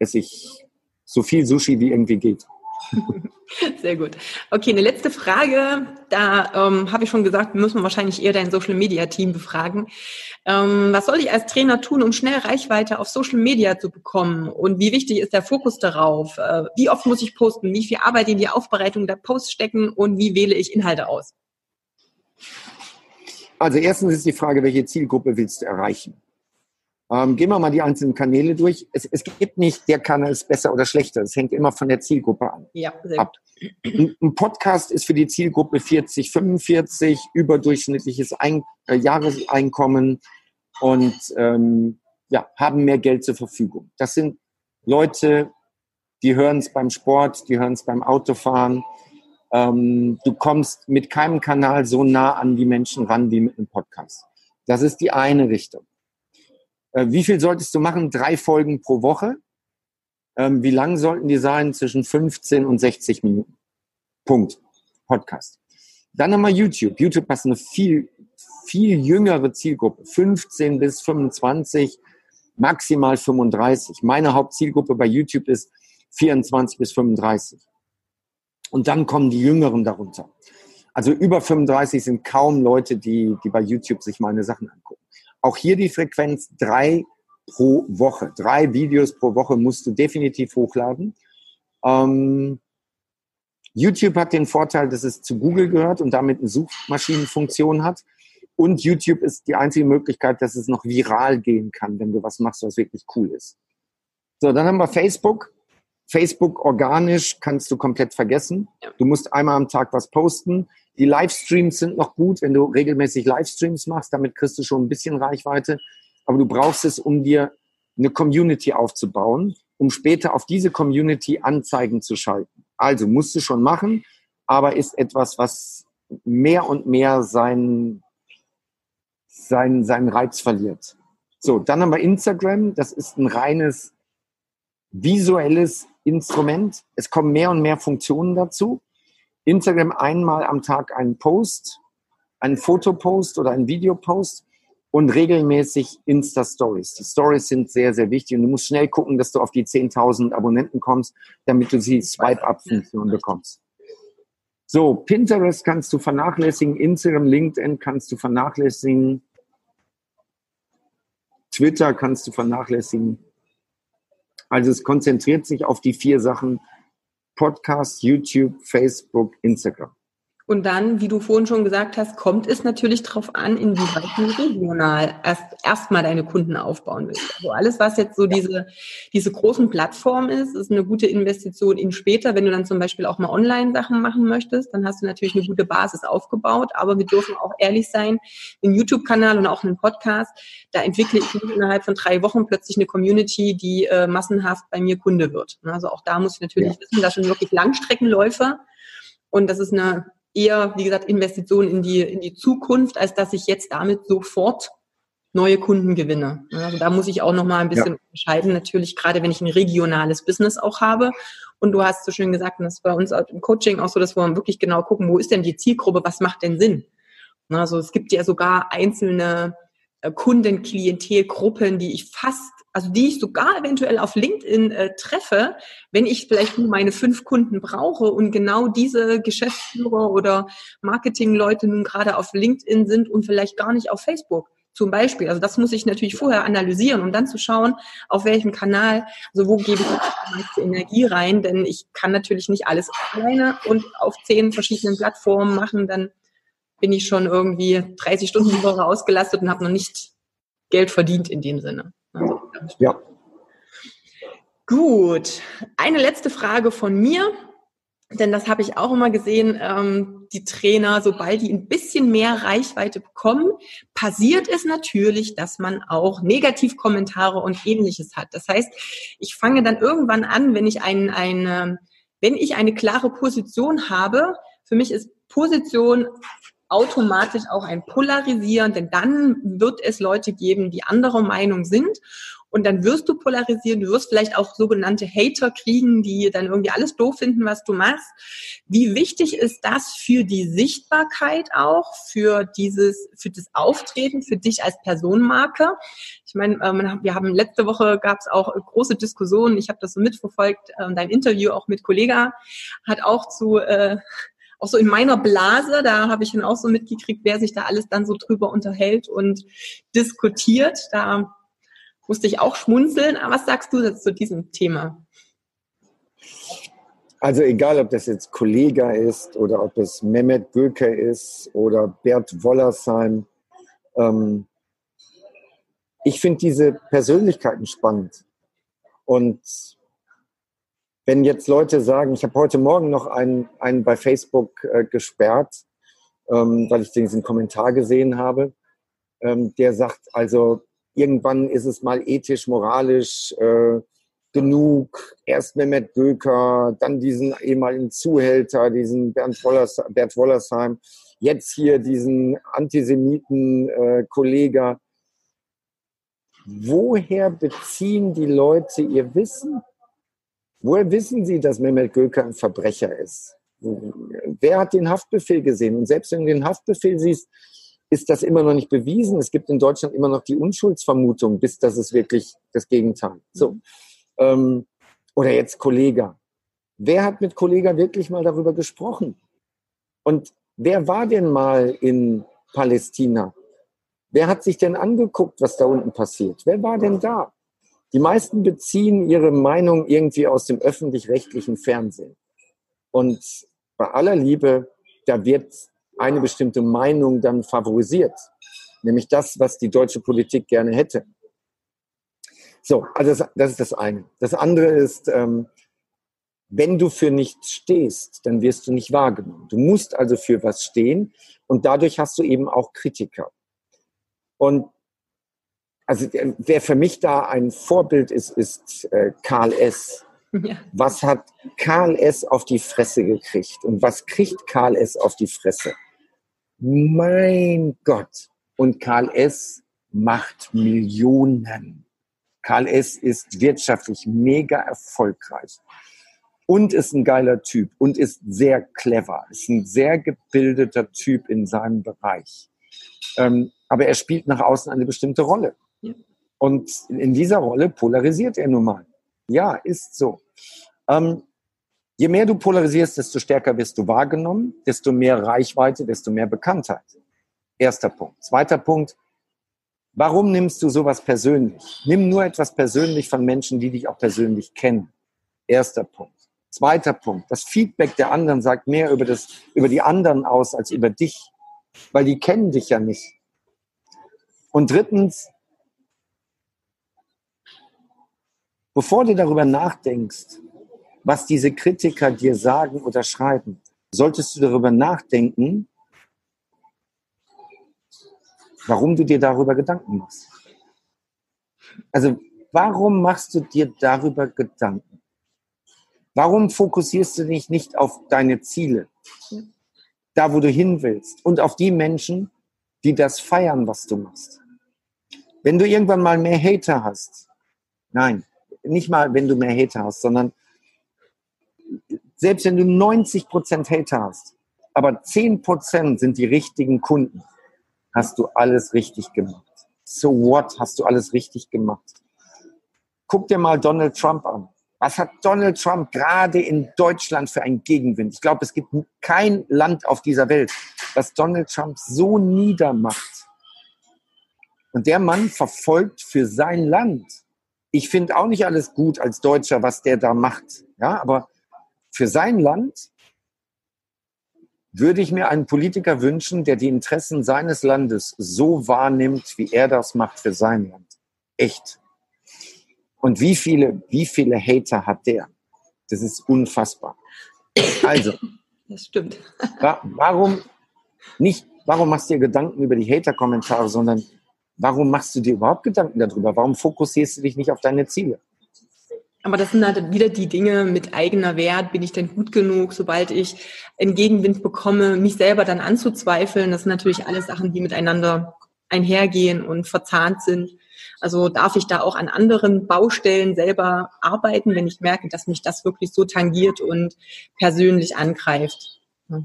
esse ich so viel Sushi wie irgendwie geht. Sehr gut. Okay, eine letzte Frage. Da ähm, habe ich schon gesagt, müssen wir wahrscheinlich eher dein Social Media Team befragen. Ähm, was soll ich als Trainer tun, um schnell Reichweite auf Social Media zu bekommen? Und wie wichtig ist der Fokus darauf? Äh, wie oft muss ich posten? Wie viel Arbeit in die Aufbereitung der Posts stecken? Und wie wähle ich Inhalte aus? Also erstens ist die Frage, welche Zielgruppe willst du erreichen? Ähm, gehen wir mal die einzelnen Kanäle durch. Es, es, gibt nicht, der Kanal ist besser oder schlechter. Es hängt immer von der Zielgruppe an. Ja, sehr ab. Ein, ein Podcast ist für die Zielgruppe 40, 45, überdurchschnittliches Ein äh, Jahreseinkommen und ähm, ja, haben mehr Geld zur Verfügung. Das sind Leute, die hören es beim Sport, die hören es beim Autofahren. Ähm, du kommst mit keinem Kanal so nah an die Menschen ran wie mit einem Podcast. Das ist die eine Richtung. Äh, wie viel solltest du machen? Drei Folgen pro Woche. Ähm, wie lang sollten die sein? Zwischen 15 und 60 Minuten. Punkt. Podcast. Dann nochmal YouTube. YouTube ist eine viel, viel jüngere Zielgruppe. 15 bis 25, maximal 35. Meine Hauptzielgruppe bei YouTube ist 24 bis 35. Und dann kommen die Jüngeren darunter. Also über 35 sind kaum Leute, die, die bei YouTube sich meine Sachen angucken. Auch hier die Frequenz drei pro Woche. Drei Videos pro Woche musst du definitiv hochladen. Ähm, YouTube hat den Vorteil, dass es zu Google gehört und damit eine Suchmaschinenfunktion hat. Und YouTube ist die einzige Möglichkeit, dass es noch viral gehen kann, wenn du was machst, was wirklich cool ist. So, dann haben wir Facebook. Facebook organisch kannst du komplett vergessen. Du musst einmal am Tag was posten. Die Livestreams sind noch gut, wenn du regelmäßig Livestreams machst, damit kriegst du schon ein bisschen Reichweite. Aber du brauchst es, um dir eine Community aufzubauen, um später auf diese Community Anzeigen zu schalten. Also musst du schon machen, aber ist etwas, was mehr und mehr seinen, seinen, seinen Reiz verliert. So, dann haben wir Instagram. Das ist ein reines visuelles Instrument. Es kommen mehr und mehr Funktionen dazu. Instagram einmal am Tag einen Post, einen Fotopost oder einen Videopost und regelmäßig Insta-Stories. Die Stories sind sehr, sehr wichtig und du musst schnell gucken, dass du auf die 10.000 Abonnenten kommst, damit du die Swipe-Up-Funktion bekommst. So, Pinterest kannst du vernachlässigen, Instagram, LinkedIn kannst du vernachlässigen, Twitter kannst du vernachlässigen. Also es konzentriert sich auf die vier Sachen, Podcast, YouTube, Facebook, Instagram. Und dann, wie du vorhin schon gesagt hast, kommt es natürlich darauf an, inwieweit du regional erst erstmal deine Kunden aufbauen willst. Also alles, was jetzt so diese, diese großen Plattformen ist, ist eine gute Investition in später. Wenn du dann zum Beispiel auch mal Online-Sachen machen möchtest, dann hast du natürlich eine gute Basis aufgebaut. Aber wir dürfen auch ehrlich sein, einen YouTube-Kanal und auch einen Podcast, da entwickle ich nicht innerhalb von drei Wochen plötzlich eine Community, die äh, massenhaft bei mir Kunde wird. Also auch da muss ich natürlich ja. wissen, dass schon wirklich Langstreckenläufer und das ist eine eher, wie gesagt, Investitionen in die, in die Zukunft, als dass ich jetzt damit sofort neue Kunden gewinne. Also da muss ich auch noch mal ein bisschen ja. unterscheiden, natürlich gerade wenn ich ein regionales Business auch habe. Und du hast so schön gesagt, und das ist bei uns im Coaching auch so, dass wir wirklich genau gucken, wo ist denn die Zielgruppe, was macht denn Sinn? Also es gibt ja sogar einzelne äh, Kundenklientelgruppen, die ich fast also die ich sogar eventuell auf LinkedIn äh, treffe, wenn ich vielleicht nur meine fünf Kunden brauche und genau diese Geschäftsführer oder Marketingleute nun gerade auf LinkedIn sind und vielleicht gar nicht auf Facebook zum Beispiel. Also das muss ich natürlich vorher analysieren, um dann zu schauen, auf welchem Kanal, also wo gebe ich die Energie rein, denn ich kann natürlich nicht alles alleine und auf zehn verschiedenen Plattformen machen, dann bin ich schon irgendwie 30 Stunden die Woche ausgelastet und habe noch nicht Geld verdient in dem Sinne. Ja. Gut. Eine letzte Frage von mir, denn das habe ich auch immer gesehen. Ähm, die Trainer, sobald die ein bisschen mehr Reichweite bekommen, passiert es natürlich, dass man auch Negativkommentare und ähnliches hat. Das heißt, ich fange dann irgendwann an, wenn ich ein, eine, wenn ich eine klare Position habe, für mich ist Position automatisch auch ein Polarisieren, denn dann wird es Leute geben, die anderer Meinung sind und dann wirst du polarisieren, du wirst vielleicht auch sogenannte Hater kriegen, die dann irgendwie alles doof finden, was du machst. Wie wichtig ist das für die Sichtbarkeit auch, für dieses, für das Auftreten, für dich als Personenmarke? Ich meine, ähm, wir haben letzte Woche gab es auch große Diskussionen. Ich habe das so mitverfolgt. Ähm, dein Interview auch mit Kollega hat auch zu äh, auch so in meiner Blase, da habe ich dann auch so mitgekriegt, wer sich da alles dann so drüber unterhält und diskutiert. Da musste ich auch schmunzeln. Aber was sagst du jetzt zu diesem Thema? Also egal, ob das jetzt Kollega ist oder ob es Mehmet Göker ist oder Bert Wollersheim. Ähm, ich finde diese Persönlichkeiten spannend. Und wenn jetzt Leute sagen, ich habe heute Morgen noch einen, einen bei Facebook äh, gesperrt, ähm, weil ich diesen Kommentar gesehen habe, ähm, der sagt, also irgendwann ist es mal ethisch, moralisch äh, genug. Erst Mehmet Göker, dann diesen ehemaligen Zuhälter, diesen Bernd, Wollers, Bert Wollersheim, jetzt hier diesen Antisemiten-Kollega. Äh, Woher beziehen die Leute ihr Wissen? Woher wissen sie, dass Mehmet Göker ein Verbrecher ist? Wer hat den Haftbefehl gesehen? Und selbst wenn du den Haftbefehl siehst, ist das immer noch nicht bewiesen. Es gibt in Deutschland immer noch die Unschuldsvermutung, bis das ist wirklich das Gegenteil. So. Mhm. Ähm, oder jetzt Kollega. Wer hat mit Kollega wirklich mal darüber gesprochen? Und wer war denn mal in Palästina? Wer hat sich denn angeguckt, was da unten passiert? Wer war denn da? Die meisten beziehen ihre Meinung irgendwie aus dem öffentlich-rechtlichen Fernsehen. Und bei aller Liebe, da wird eine bestimmte Meinung dann favorisiert, nämlich das, was die deutsche Politik gerne hätte. So, also das, das ist das eine. Das andere ist, ähm, wenn du für nichts stehst, dann wirst du nicht wahrgenommen. Du musst also für was stehen und dadurch hast du eben auch Kritiker. Und also wer für mich da ein Vorbild ist, ist äh, Karl S. Ja. Was hat Karl S. auf die Fresse gekriegt? Und was kriegt Karl S. auf die Fresse? Mein Gott. Und Karl S. macht Millionen. Karl S. ist wirtschaftlich mega erfolgreich und ist ein geiler Typ und ist sehr clever, ist ein sehr gebildeter Typ in seinem Bereich. Ähm, aber er spielt nach außen eine bestimmte Rolle. Ja. Und in dieser Rolle polarisiert er nun mal. Ja, ist so. Ähm, Je mehr du polarisierst, desto stärker wirst du wahrgenommen, desto mehr Reichweite, desto mehr Bekanntheit. Erster Punkt. Zweiter Punkt. Warum nimmst du sowas persönlich? Nimm nur etwas persönlich von Menschen, die dich auch persönlich kennen. Erster Punkt. Zweiter Punkt. Das Feedback der anderen sagt mehr über, das, über die anderen aus als über dich, weil die kennen dich ja nicht. Und drittens, bevor du darüber nachdenkst, was diese Kritiker dir sagen oder schreiben, solltest du darüber nachdenken, warum du dir darüber Gedanken machst. Also warum machst du dir darüber Gedanken? Warum fokussierst du dich nicht auf deine Ziele, da wo du hin willst und auf die Menschen, die das feiern, was du machst? Wenn du irgendwann mal mehr Hater hast, nein, nicht mal, wenn du mehr Hater hast, sondern selbst wenn du 90 Prozent Hater hast, aber 10 Prozent sind die richtigen Kunden, hast du alles richtig gemacht. So what? Hast du alles richtig gemacht? Guck dir mal Donald Trump an. Was hat Donald Trump gerade in Deutschland für einen Gegenwind? Ich glaube, es gibt kein Land auf dieser Welt, das Donald Trump so niedermacht. Und der Mann verfolgt für sein Land. Ich finde auch nicht alles gut als Deutscher, was der da macht. Ja, aber für sein Land würde ich mir einen Politiker wünschen, der die Interessen seines Landes so wahrnimmt, wie er das macht für sein Land. Echt. Und wie viele, wie viele Hater hat der? Das ist unfassbar. Also. Das stimmt. warum nicht, warum machst du dir Gedanken über die Hater-Kommentare, sondern warum machst du dir überhaupt Gedanken darüber? Warum fokussierst du dich nicht auf deine Ziele? Aber das sind halt wieder die Dinge mit eigener Wert. Bin ich denn gut genug, sobald ich einen Gegenwind bekomme, mich selber dann anzuzweifeln? Das sind natürlich alles Sachen, die miteinander einhergehen und verzahnt sind. Also darf ich da auch an anderen Baustellen selber arbeiten, wenn ich merke, dass mich das wirklich so tangiert und persönlich angreift.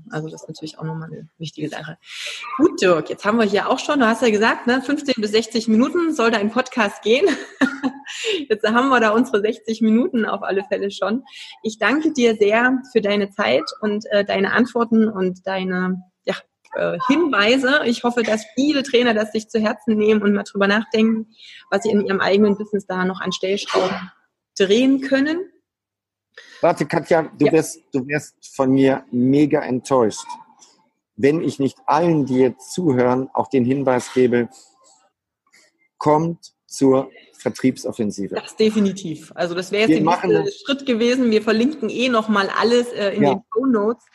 Also das ist natürlich auch nochmal eine wichtige Sache. Gut, Dirk, jetzt haben wir hier auch schon, du hast ja gesagt, ne, 15 bis 60 Minuten soll dein Podcast gehen. Jetzt haben wir da unsere 60 Minuten auf alle Fälle schon. Ich danke dir sehr für deine Zeit und äh, deine Antworten und deine ja, äh, Hinweise. Ich hoffe, dass viele Trainer das sich zu Herzen nehmen und mal drüber nachdenken, was sie in ihrem eigenen Business da noch an Stellschrauben drehen können. Warte, Katja, du, ja. wirst, du wirst von mir mega enttäuscht, wenn ich nicht allen, die jetzt zuhören, auch den Hinweis gebe, kommt zur Vertriebsoffensive. Das definitiv. Also das wäre jetzt der nächste Schritt gewesen. Wir verlinken eh nochmal alles äh, in ja. den Show Notes.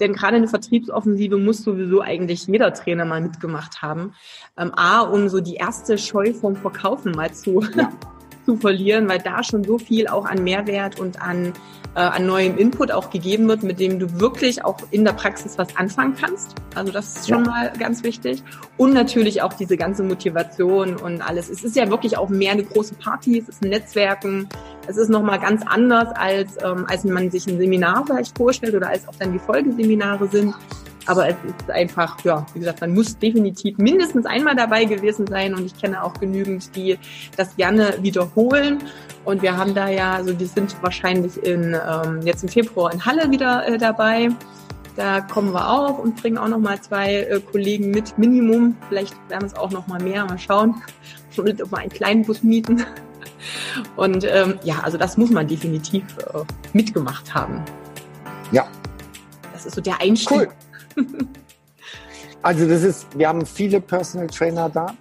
Denn gerade eine Vertriebsoffensive muss sowieso eigentlich jeder Trainer mal mitgemacht haben. Ähm, A, um so die erste Scheu vom Verkaufen mal zu, ja. zu verlieren, weil da schon so viel auch an Mehrwert und an äh, an neuem Input auch gegeben wird, mit dem du wirklich auch in der Praxis was anfangen kannst. Also das ist schon ja. mal ganz wichtig. Und natürlich auch diese ganze Motivation und alles. Es ist ja wirklich auch mehr eine große Party, es ist ein Netzwerken, es ist nochmal ganz anders, als, ähm, als man sich ein Seminar vielleicht vorstellt oder als auch dann die Folgeseminare sind. Aber es ist einfach, ja, wie gesagt, man muss definitiv mindestens einmal dabei gewesen sein und ich kenne auch genügend, die das gerne wiederholen. Und wir haben da ja, also wir sind wahrscheinlich in ähm, jetzt im Februar in Halle wieder äh, dabei. Da kommen wir auch und bringen auch noch mal zwei äh, Kollegen mit, Minimum. Vielleicht werden es auch noch mal mehr, mal schauen. Schon ob wir einen kleinen Bus mieten. Und ähm, ja, also das muss man definitiv äh, mitgemacht haben. Ja. Das ist so der Einstieg. Cool. also das ist, wir haben viele Personal Trainer da.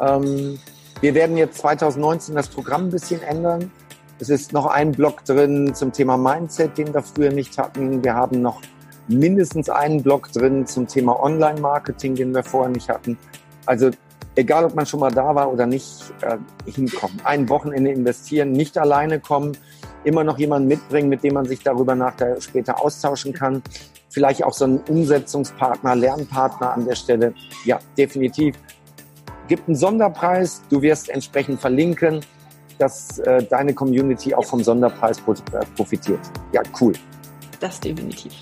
Ähm, wir werden jetzt 2019 das Programm ein bisschen ändern. Es ist noch ein Block drin zum Thema Mindset, den wir früher nicht hatten. Wir haben noch mindestens einen Block drin zum Thema Online-Marketing, den wir vorher nicht hatten. Also egal, ob man schon mal da war oder nicht, äh, hinkommen. Ein Wochenende investieren, nicht alleine kommen, immer noch jemanden mitbringen, mit dem man sich darüber nachher später austauschen kann vielleicht auch so ein Umsetzungspartner, Lernpartner an der Stelle. Ja, definitiv. Gibt einen Sonderpreis, du wirst entsprechend verlinken, dass äh, deine Community auch vom Sonderpreis äh, profitiert. Ja, cool. Das definitiv.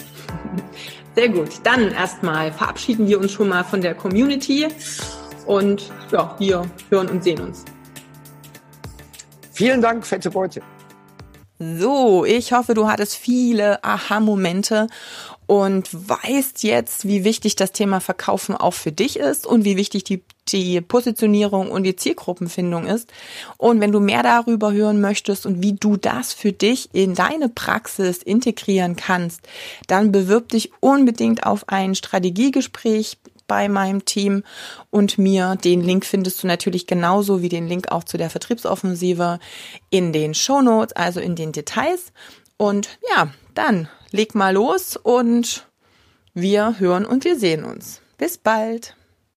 Sehr gut. Dann erstmal verabschieden wir uns schon mal von der Community und ja, wir hören und sehen uns. Vielen Dank, fette Beute. So, ich hoffe, du hattest viele Aha-Momente und weißt jetzt, wie wichtig das Thema Verkaufen auch für dich ist und wie wichtig die, die Positionierung und die Zielgruppenfindung ist. Und wenn du mehr darüber hören möchtest und wie du das für dich in deine Praxis integrieren kannst, dann bewirb dich unbedingt auf ein Strategiegespräch bei meinem Team und mir. Den Link findest du natürlich genauso wie den Link auch zu der Vertriebsoffensive in den Show Notes, also in den Details. Und ja, dann leg mal los und wir hören und wir sehen uns. Bis bald.